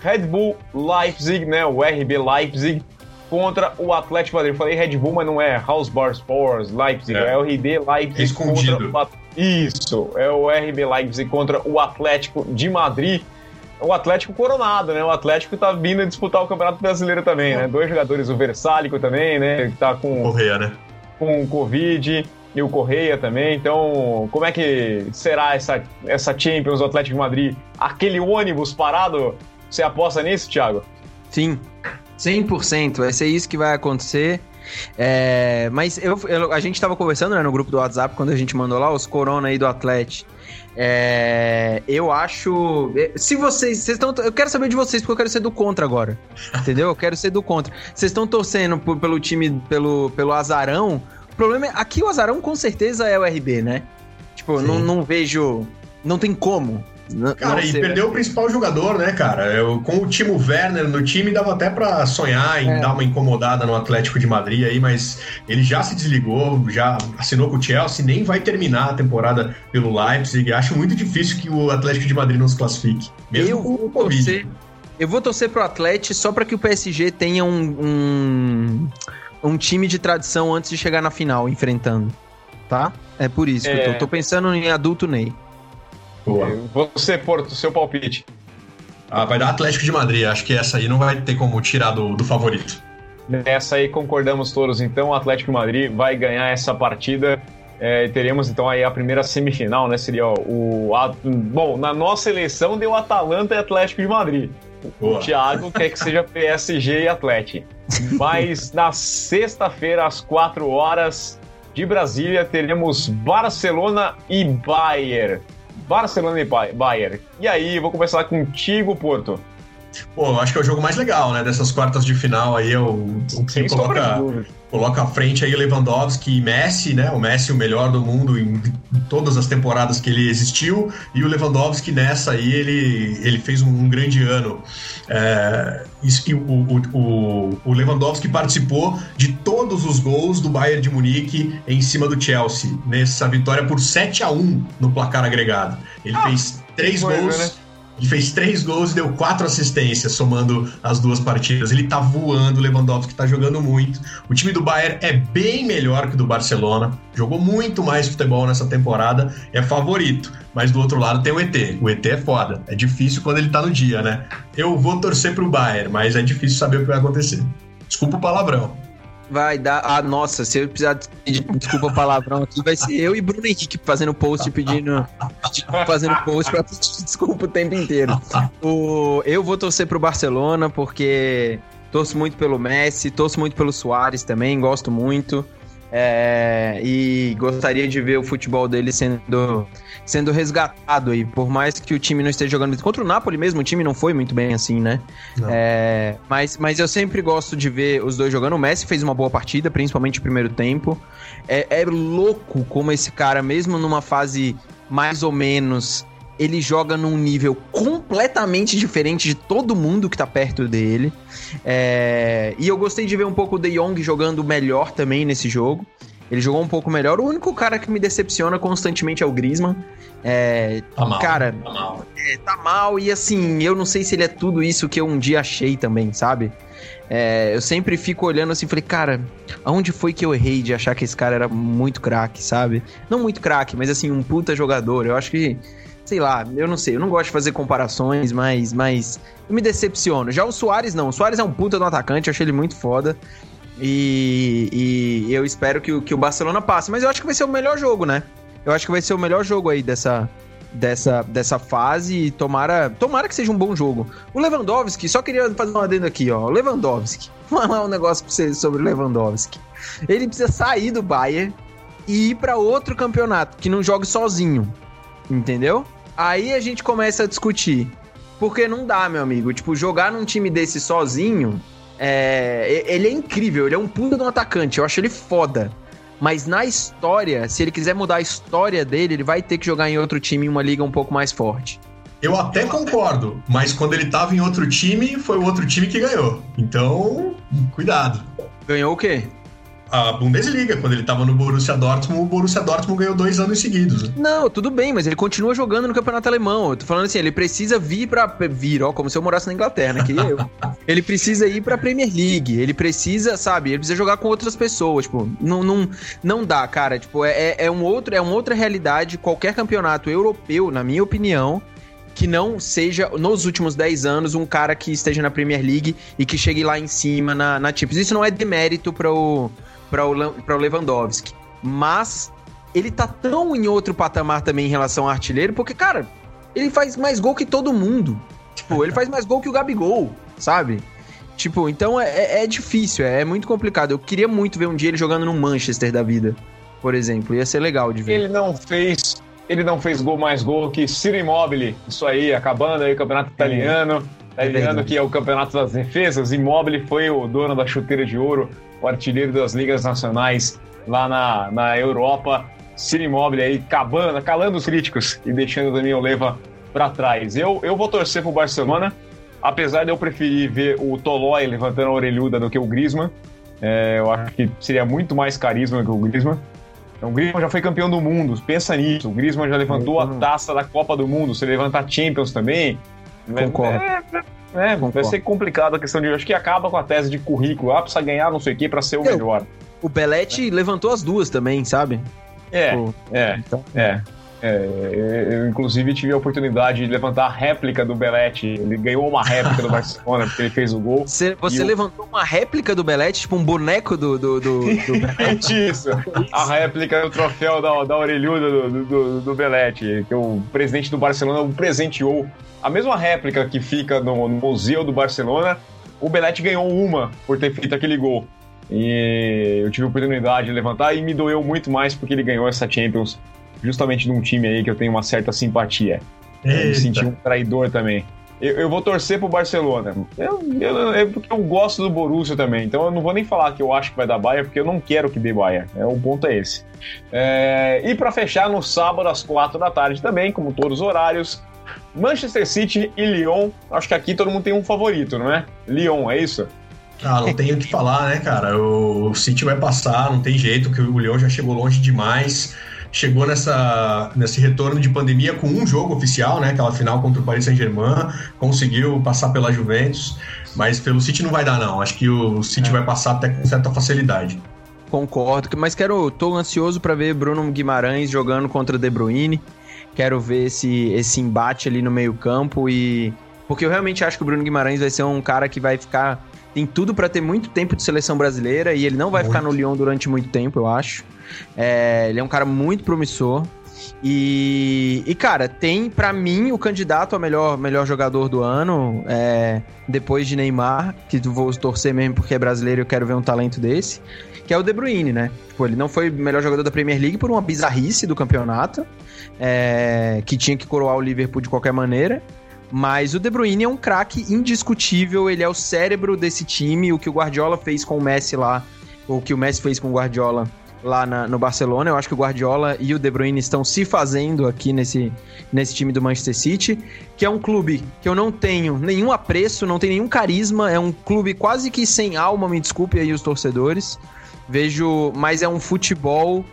Red Bull Leipzig, né, o RB Leipzig, contra o Atlético Madrid. Eu falei Red Bull, mas não é Hausbar Sports Leipzig, É. é, o RB Leipzig Escondido. contra o At- Isso, é o RB Leipzig contra o Atlético de Madrid. O Atlético coronado, né? O Atlético tá vindo disputar o Campeonato Brasileiro também, né? Dois jogadores, o Versálico também, né? Que tá com Correia, né? com o Covid e o Correia também. Então, como é que será essa, essa Champions do Atlético de Madrid? Aquele ônibus parado, você aposta nisso, Thiago? Sim, 100%. Vai ser isso que vai acontecer. É, mas eu, eu- a gente tava conversando né, no grupo do WhatsApp quando a gente mandou lá os corona aí do Atlético. É, eu acho. Se vocês. vocês estão, eu quero saber de vocês, porque eu quero ser do contra agora. Entendeu? Eu quero ser do contra. Vocês estão torcendo por- pelo time, pelo, pelo azarão. O problema é. Aqui o azarão com certeza é o RB, né? Tipo, não, não vejo. Não tem como. Cara, não e perdeu o principal jogador, né, cara? Eu, com o Timo Werner no time, dava até pra sonhar em É. dar uma incomodada no Atlético de Madrid aí, mas ele já se desligou, já assinou com o Chelsea, nem vai terminar a temporada pelo Leipzig. Acho muito difícil que o Atlético de Madrid não se classifique. Mesmo eu com vou o Covid. torcer. Eu vou torcer pro Atlético só pra que o PSG tenha um, um, um time de tradição antes de chegar na final, enfrentando. Tá? É por isso que eu É. tô. Tô pensando em adulto Ney. Boa. Você, Porto, seu palpite. Ah, vai dar Atlético de Madrid. Acho que essa aí não vai ter como tirar do, do favorito. Nessa aí concordamos todos, então o Atlético de Madrid vai ganhar essa partida. É, teremos então aí a primeira semifinal, né? Seria o. a- bom, na nossa eleição deu Atalanta e Atlético de Madrid. Boa. O Thiago quer que seja PSG e Atlético. Mas na sexta-feira, às 4 horas de Brasília, teremos Barcelona e Bayern. Barcelona e Bay- Bayern. E aí, vou começar contigo, Porto. Pô, eu acho que é o jogo mais legal, né? Dessas quartas de final aí, é o, o que Sem sombra de coloca, coloca à frente aí Lewandowski e Messi, né? O Messi o melhor do mundo em, em todas as temporadas que ele existiu e o Lewandowski nessa aí ele, ele fez um, um grande ano. É, isso, e o, o, o, Lewandowski participou de todos os gols do Bayern de Munique em cima do Chelsea nessa vitória por 7 a 1 no placar agregado. Ele fez três gols. né? Ele fez três gols e deu quatro assistências, somando as duas partidas. Ele tá voando, o Lewandowski tá jogando muito. O time do Bayern é bem melhor que o do Barcelona. Jogou muito mais futebol nessa temporada, é favorito. Mas do outro lado tem o ET. O ET é foda. É difícil quando ele tá no dia, né? Eu vou torcer pro Bayern, mas é difícil saber o que vai acontecer. Desculpa o palavrão. Vai dar. Ah, nossa, se eu precisar pedir desculpa palavrão aqui, vai ser eu e Bruno Henrique fazendo post pedindo. pedindo- fazendo post pra pedir desculpa o tempo inteiro. O, eu vou torcer pro Barcelona porque torço muito pelo Messi, torço muito pelo Soares também, gosto muito. É, e gostaria de ver o futebol dele sendo, sendo resgatado aí. Por mais que o time não esteja jogando. Contra o Napoli mesmo, o time não foi muito bem assim, né? É, mas, mas eu sempre gosto de ver os dois jogando. O Messi fez uma boa partida, principalmente no primeiro tempo. É, é louco como esse cara, mesmo numa fase mais ou menos, ele joga num nível completamente diferente de todo mundo que tá perto dele. É, e eu gostei de ver um pouco o De Jong jogando melhor também nesse jogo. Ele jogou um pouco melhor. O único cara que me decepciona constantemente é o Griezmann. É, Tá mal. Cara, tá mal. é, tá mal e assim, eu não sei se ele é tudo isso que eu um dia achei também, sabe? É, eu sempre fico olhando assim, falei, cara, aonde foi que eu errei de achar que esse cara era muito craque, sabe? Não muito craque, mas assim, um puta jogador. Eu acho que, sei lá, eu não sei, eu não gosto de fazer comparações, mas, mas eu me decepciono. Já o Soares não, o Soares é um puta do atacante, eu achei ele muito foda. E, e eu espero que, o- que o Barcelona passe, mas eu acho que vai ser o melhor jogo, né? Eu acho que vai ser o melhor jogo aí dessa, dessa, dessa fase e tomara, tomara que seja um bom jogo. O Lewandowski, só queria fazer um adendo aqui, ó. O Lewandowski, falar um negócio pra vocês sobre o Lewandowski. Ele precisa sair do Bayern e ir para outro campeonato, que não jogue sozinho. Entendeu? Aí a gente começa a discutir. Porque não dá, meu amigo. Tipo, jogar num time desse sozinho, é... ele é incrível. Ele é um puta de um atacante. Eu acho ele foda. Mas na história, se ele quiser mudar a história dele, ele vai ter que jogar em outro time em uma liga um pouco mais forte. Eu até concordo, mas quando ele tava em outro time, foi o outro time que ganhou. Então, cuidado. Ganhou o quê? A Bundesliga, quando ele tava no Borussia Dortmund, o Borussia Dortmund ganhou dois anos seguidos. Não, tudo bem, mas ele continua jogando no campeonato alemão. Eu tô falando assim, ele precisa vir pra. Vir, ó, como se eu morasse na Inglaterra, né? Que eu. ele precisa ir pra Premier League. Ele precisa, sabe, ele precisa jogar com outras pessoas. Tipo, não, não, não dá, cara. Tipo, é, é, é um outro, é uma outra realidade. Qualquer campeonato europeu, na minha opinião, que não seja, nos últimos 10 anos, um cara que esteja na Premier League e que chegue lá em cima na, na Champions. Isso não é demérito para o para o, pra o Lewandowski. Mas ele tá tão em outro patamar também em relação ao artilheiro, porque, cara, ele faz mais gol que todo mundo. Tipo, ele faz mais gol que o Gabigol, sabe? Tipo, então é, é, é difícil, é, é, muito complicado. Eu queria muito ver um dia ele jogando no Manchester da vida, por exemplo. Ia ser legal de ver. Ele não fez. Ele não fez gol mais gol que Ciro Immobile. Isso aí, acabando aí o campeonato italiano. É italiano que é o campeonato das defesas. Immobile foi o dono da chuteira de ouro o artilheiro das ligas nacionais lá na, na Europa. Ciro Immobile aí cabando, calando os críticos e deixando o Daniel Leva para trás. Eu, eu vou torcer pro Barcelona, apesar de eu preferir ver o Tolói levantando a orelhuda do que o Griezmann. É, eu acho que seria muito mais carisma que o Griezmann. Então, o Griezmann já foi campeão do mundo, pensa nisso. O Griezmann já levantou a taça da Copa do Mundo. Se levantar Champions também, Concordo. É, é, vai ser complicado a questão de. Acho que acaba com a tese de currículo. Ah, precisa ganhar não sei o que pra ser o Eu, melhor. O Belete é. levantou as duas também, sabe? É, Pô, é, então. é. É, eu, inclusive, tive a oportunidade de levantar a réplica do Belete. Ele ganhou uma réplica do Barcelona porque ele fez o gol. Você, você levantou uma réplica do Belete, tipo um boneco do, do, do, do? Isso. A réplica do troféu da, da orelhuda do, do, do Belete, que o presidente do Barcelona o presenteou a mesma réplica que fica no, no Museu do Barcelona, o Belete ganhou uma por ter feito aquele gol. E eu tive a oportunidade de levantar e me doeu muito mais porque ele ganhou essa Champions justamente de um time aí que eu tenho uma certa simpatia. Eita. Eu me senti um traidor também. Eu, eu vou torcer pro Barcelona. Eu, eu, é porque eu gosto do Borussia também. Então eu não vou nem falar que eu acho que vai dar Bayern, porque eu não quero que dê Bayern. É, o ponto é esse. É, e para fechar, no sábado às quatro da tarde também, como todos os horários, Manchester City e Lyon, acho que aqui todo mundo tem um favorito, não é? Lyon, é isso? Ah, não tenho o que falar, né, cara? O City vai passar, não tem jeito, que o Lyon já chegou longe demais. Chegou nessa, nesse retorno de pandemia com um jogo oficial, né? Aquela final contra o Paris Saint-Germain, conseguiu passar pela Juventus, mas pelo City não vai dar, não. Acho que o City é. vai passar até com certa facilidade. Concordo, mas quero, tô ansioso para ver Bruno Guimarães jogando contra De Bruyne. Quero ver esse, esse embate ali no meio-campo e. Porque eu realmente acho que o Bruno Guimarães vai ser um cara que vai ficar. Tem tudo para ter muito tempo de seleção brasileira e ele não vai muito. ficar no Lyon durante muito tempo, eu acho. É, ele é um cara muito promissor. E, e cara, tem para mim o candidato a melhor, melhor jogador do ano, é, depois de Neymar, que vou torcer mesmo porque é brasileiro e eu quero ver um talento desse, que é o De Bruyne, né? Tipo, ele não foi o melhor jogador da Premier League por uma bizarrice do campeonato, é, que tinha que coroar o Liverpool de qualquer maneira. Mas o De Bruyne é um craque indiscutível, ele é o cérebro desse time. O que o Guardiola fez com o Messi lá, ou o que o Messi fez com o Guardiola lá na, no Barcelona. Eu acho que o Guardiola e o De Bruyne estão se fazendo aqui nesse, nesse time do Manchester City, que é um clube que eu não tenho nenhum apreço, não tem nenhum carisma, é um clube quase que sem alma, me desculpe aí os torcedores. Vejo, mas é um futebol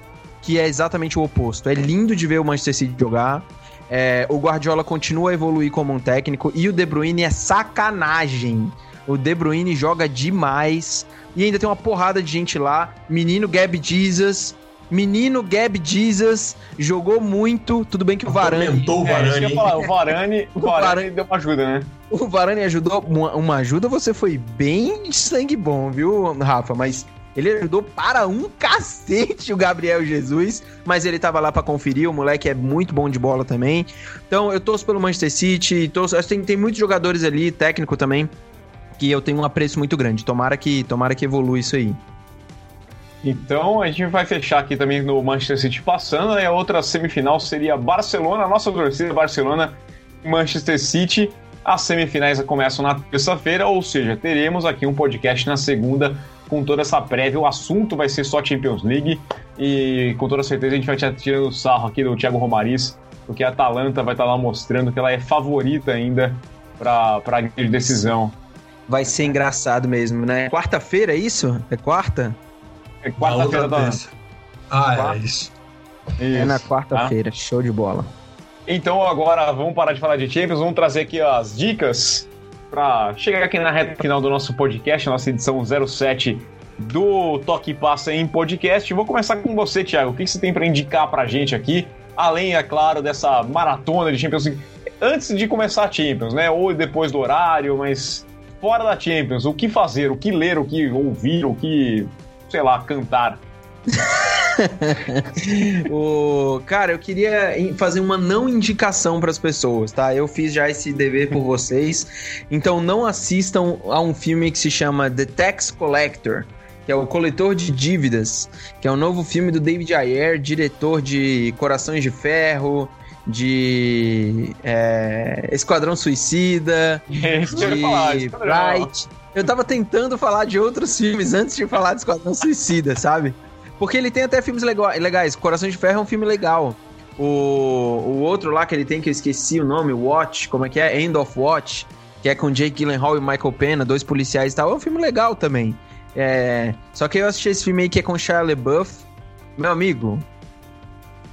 que é exatamente o oposto. É lindo de ver o Manchester City jogar. É, o Guardiola continua a evoluir como um técnico e o De Bruyne é sacanagem. O De Bruyne joga demais e ainda tem uma porrada de gente lá. Menino Gab Jesus, Menino Gab Jesus jogou muito. Tudo bem que o Varane. Aumentou o Varane. É, falar, o Varane, o Varane, Varane deu uma ajuda, né? O Varane ajudou uma, uma ajuda. Você foi bem de sangue bom, viu, Rafa? Mas Ele ajudou para um cacete o Gabriel Jesus, mas ele tava lá para conferir. O moleque é muito bom de bola também. Então eu torço pelo Manchester City. Torço, tem, tem muitos jogadores ali, técnico também, que eu tenho um apreço muito grande. Tomara que, tomara que evolua isso aí. Então a gente vai fechar aqui também no Manchester City passando, e a outra semifinal seria Barcelona, nossa torcida Barcelona Manchester City. As semifinais começam na terça-feira, ou seja, teremos aqui um podcast na segunda com toda essa prévia. O assunto vai ser só Champions League e com toda certeza a gente vai estar tirando o sarro aqui do Thiago Romariz, porque a Atalanta vai estar lá mostrando que ela é favorita ainda para a grande decisão. Vai ser engraçado mesmo, né? Quarta-feira é isso? É quarta? É quarta-feira da. Ah, quarta. é isso. isso. É na quarta-feira, ah. show de bola. Então agora vamos parar de falar de Champions, vamos trazer aqui as dicas para chegar aqui na reta final do nosso podcast, nossa edição 07 do Toque Passa em podcast. Vou começar com você, Thiago. O que você tem para indicar para a gente aqui, além, é claro, dessa maratona de Champions League? Antes de começar a Champions, né? Ou depois do horário, mas fora da Champions, o que fazer, o que ler, o que ouvir, o que, sei lá, cantar? o cara, eu queria fazer uma não indicação para as pessoas, tá? Eu fiz já esse dever por vocês. Então não assistam a um filme que se chama The Tax Collector, que é o coletor de dívidas, que é um novo filme do David Ayer, diretor de Corações de Ferro, de é, Esquadrão Suicida, de Bright. Eu tava tentando falar de outros filmes antes de falar de Esquadrão Suicida, sabe? Porque ele tem até filmes legais. Coração de Ferro é um filme legal. O, o outro lá que ele tem, que eu esqueci o nome, Watch, como é que é? End of Watch, que é com Jake Gyllenhaal e Michael Pena, dois policiais e tal, é um filme legal também. É, só que eu assisti esse filme aí que é com Shia LaBeouf. Meu amigo,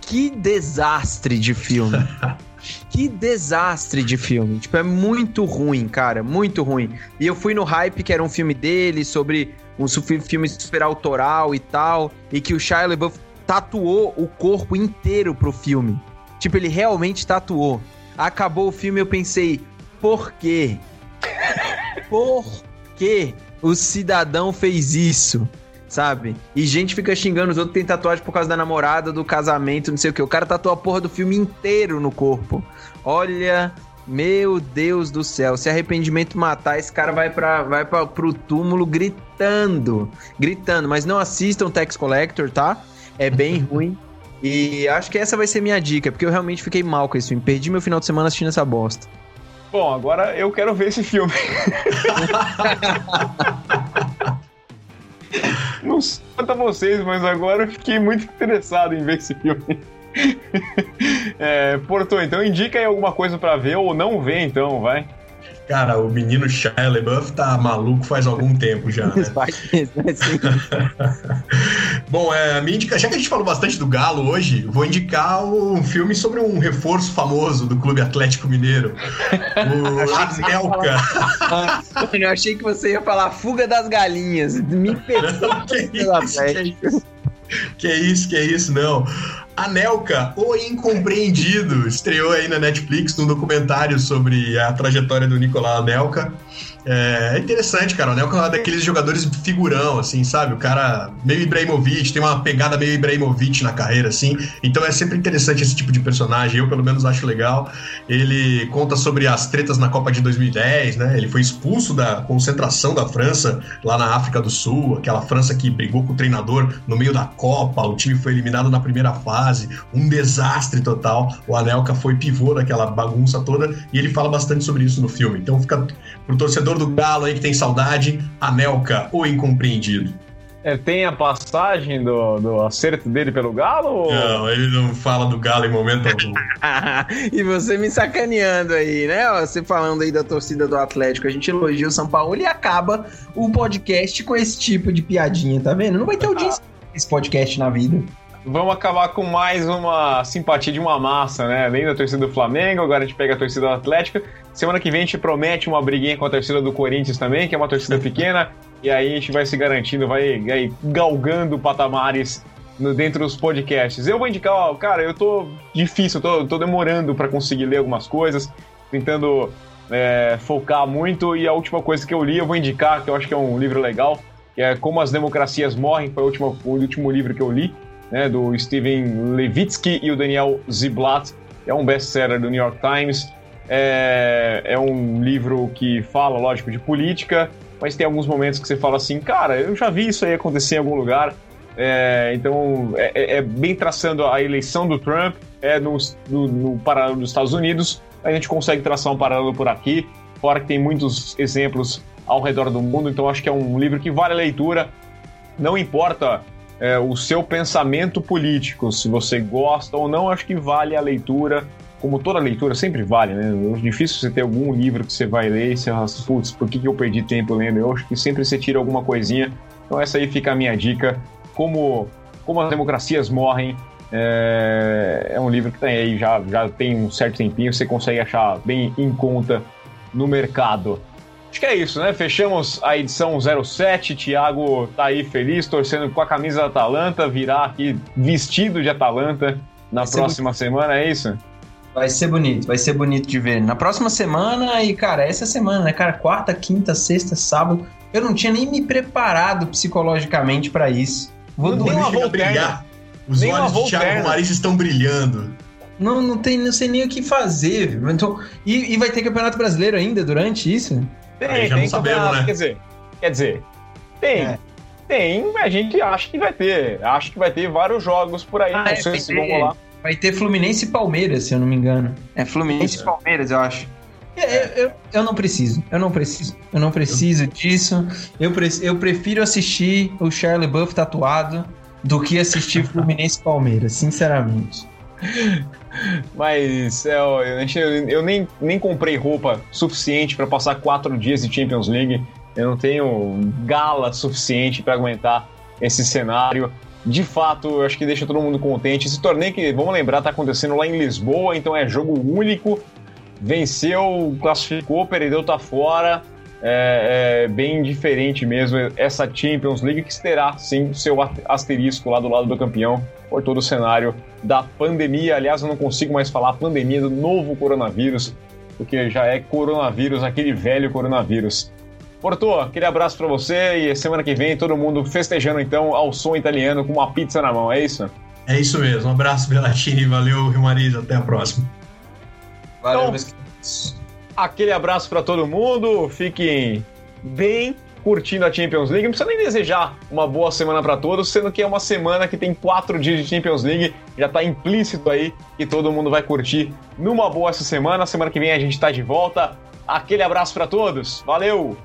que desastre de filme. que desastre de filme. Tipo, é muito ruim, cara, muito ruim. E eu fui no hype que era um filme dele sobre um filme super autoral e tal, e que o Shia LaBeouf tatuou o corpo inteiro pro filme. Tipo, ele realmente tatuou. Acabou o filme eu pensei, por quê? Por que o cidadão fez isso? Sabe? E gente fica xingando os outros tem tatuagem por causa da namorada, do casamento, não sei o que. O cara tatuou a porra do filme inteiro no corpo. Olha, meu Deus do céu, se arrependimento matar, esse cara vai para vai pra, pro túmulo gritando, gritando. Mas não assistam Tax Collector, tá? É bem ruim. E acho que essa vai ser minha dica, porque eu realmente fiquei mal com esse filme. Perdi meu final de semana assistindo essa bosta. Bom, agora eu quero ver esse filme. não sei quanto a vocês, mas agora eu fiquei muito interessado em ver esse filme. é, Porto, então indica aí alguma coisa para ver ou não ver, então, vai. Cara, o menino Shia LaBeouf tá maluco faz algum tempo já. Né? Bom, é, minha indica, já que a gente falou bastante do Galo hoje, vou indicar um filme sobre um reforço famoso do Clube Atlético Mineiro. O Anelka. Eu achei que você ia falar Fuga das Galinhas. Me perdoa. que, isso, que isso? Que isso, que isso, não. Anelka, o Incompreendido, estreou aí na Netflix um documentário sobre a trajetória do Nicolau Anelka. É, é interessante, cara. O Anelka é daqueles jogadores figurão, assim, sabe? O cara meio Ibrahimovic, tem uma pegada meio Ibrahimovic na carreira, assim. Então é sempre interessante esse tipo de personagem. Eu, pelo menos, acho legal. Ele conta sobre as tretas na Copa de 2010, né? Ele foi expulso da concentração da França lá na África do Sul, aquela França que brigou com o treinador no meio da Copa. O time foi eliminado na primeira fase, um desastre total. O Anelka foi pivô daquela bagunça toda e ele fala bastante sobre isso no filme. Então fica pro torcedor torcedor do Galo aí que tem saudade, Anelka, o incompreendido. É, tem a passagem do, do acerto dele pelo Galo? Ou... Não, ele não fala do Galo em momento algum. e você me sacaneando aí, né? Você falando aí da torcida do Atlético, a gente elogia o São Paulo e acaba o podcast com esse tipo de piadinha, tá vendo? Não vai ter audiência esse podcast na vida vamos acabar com mais uma simpatia de uma massa, né? Além da torcida do Flamengo, agora a gente pega a torcida do Atlético. Semana que vem a gente promete uma briguinha com a torcida do Corinthians também, que é uma torcida pequena. E aí a gente vai se garantindo, vai, vai galgando patamares no, dentro dos podcasts. Eu vou indicar, ó, cara, eu tô difícil, eu tô, tô demorando para conseguir ler algumas coisas, tentando é, focar muito. E a última coisa que eu li, eu vou indicar, que eu acho que é um livro legal, que é Como as Democracias Morrem, foi o último, o último livro que eu li, né, do Steven Levitsky e o Daniel Ziblatt. É um best-seller do New York Times. É, é um livro que fala, lógico, de política, mas tem alguns momentos que você fala assim, cara, eu já vi isso aí acontecer em algum lugar. É, então, é, é, é bem traçando a eleição do Trump, é no, no, no paralelo dos Estados Unidos, a gente consegue traçar um paralelo por aqui, fora que tem muitos exemplos ao redor do mundo, então acho que é um livro que vale a leitura, não importa é, o seu pensamento político, se você gosta ou não, acho que vale a leitura, como toda leitura sempre vale, né? É difícil você ter algum livro que você vai ler e você fala, putz, por que, que eu perdi tempo lendo? Eu acho que sempre você tira alguma coisinha, então essa aí fica a minha dica, como, como as democracias morrem, é, é, um livro que tem aí, já, já tem um certo tempinho, você consegue achar bem em conta no mercado. Acho que é isso, né? Fechamos a edição 07. Thiago tá aí feliz, torcendo com a camisa da Atalanta, virar aqui vestido de Atalanta na vai próxima semana, é isso? Vai ser bonito, vai ser bonito de ver. Na próxima semana, e cara, essa semana, né, cara? Quarta, quinta, sexta, sábado. Eu não tinha nem me preparado psicologicamente para isso. Vou dormir. Uma brilhar. Os nem olhos de Thiago Marista estão brilhando. Não, não, tem, não sei nem o que fazer. Então, e, e vai ter campeonato brasileiro ainda durante isso? Tem, já tem não sabemos, né? Quer dizer, quer dizer, tem. É. Tem, a gente acha que vai ter. Acho que vai ter vários jogos por aí. Ah, não é, sei se vão lá. Vai ter Fluminense e Palmeiras, se eu não me engano. É Fluminense e Palmeiras, eu acho. É, eu, eu, não preciso, eu não preciso, eu não preciso disso. Eu, pre eu prefiro assistir o Charlie Buff tatuado do que assistir Fluminense e Palmeiras, sinceramente. Mas é, eu, nem, nem comprei roupa suficiente para passar quatro dias de Champions League. Eu não tenho gala suficiente para aguentar esse cenário. De fato, eu acho que deixa todo mundo contente. Esse torneio que, vamos lembrar, está acontecendo lá em Lisboa, então é jogo único. Venceu, classificou, perdeu, tá fora. É, é, bem diferente mesmo essa Champions League que terá sim seu asterisco lá do lado do campeão por todo o cenário da pandemia. Aliás, eu não consigo mais falar pandemia do novo coronavírus, porque já é coronavírus, aquele velho coronavírus. Porto, aquele abraço para você e semana que vem todo mundo festejando então ao som italiano com uma pizza na mão, é isso? É isso mesmo. Um abraço, Belatini. Valeu, Rio Mariz. Até a próxima. Valeu, então, meus Aquele abraço para todo mundo. Fiquem bem curtindo a Champions League. Não precisa nem desejar uma boa semana para todos, sendo que é uma semana que tem quatro dias de Champions League. Já está implícito aí que todo mundo vai curtir numa boa essa semana. Semana que vem a gente está de volta. Aquele abraço para todos. Valeu!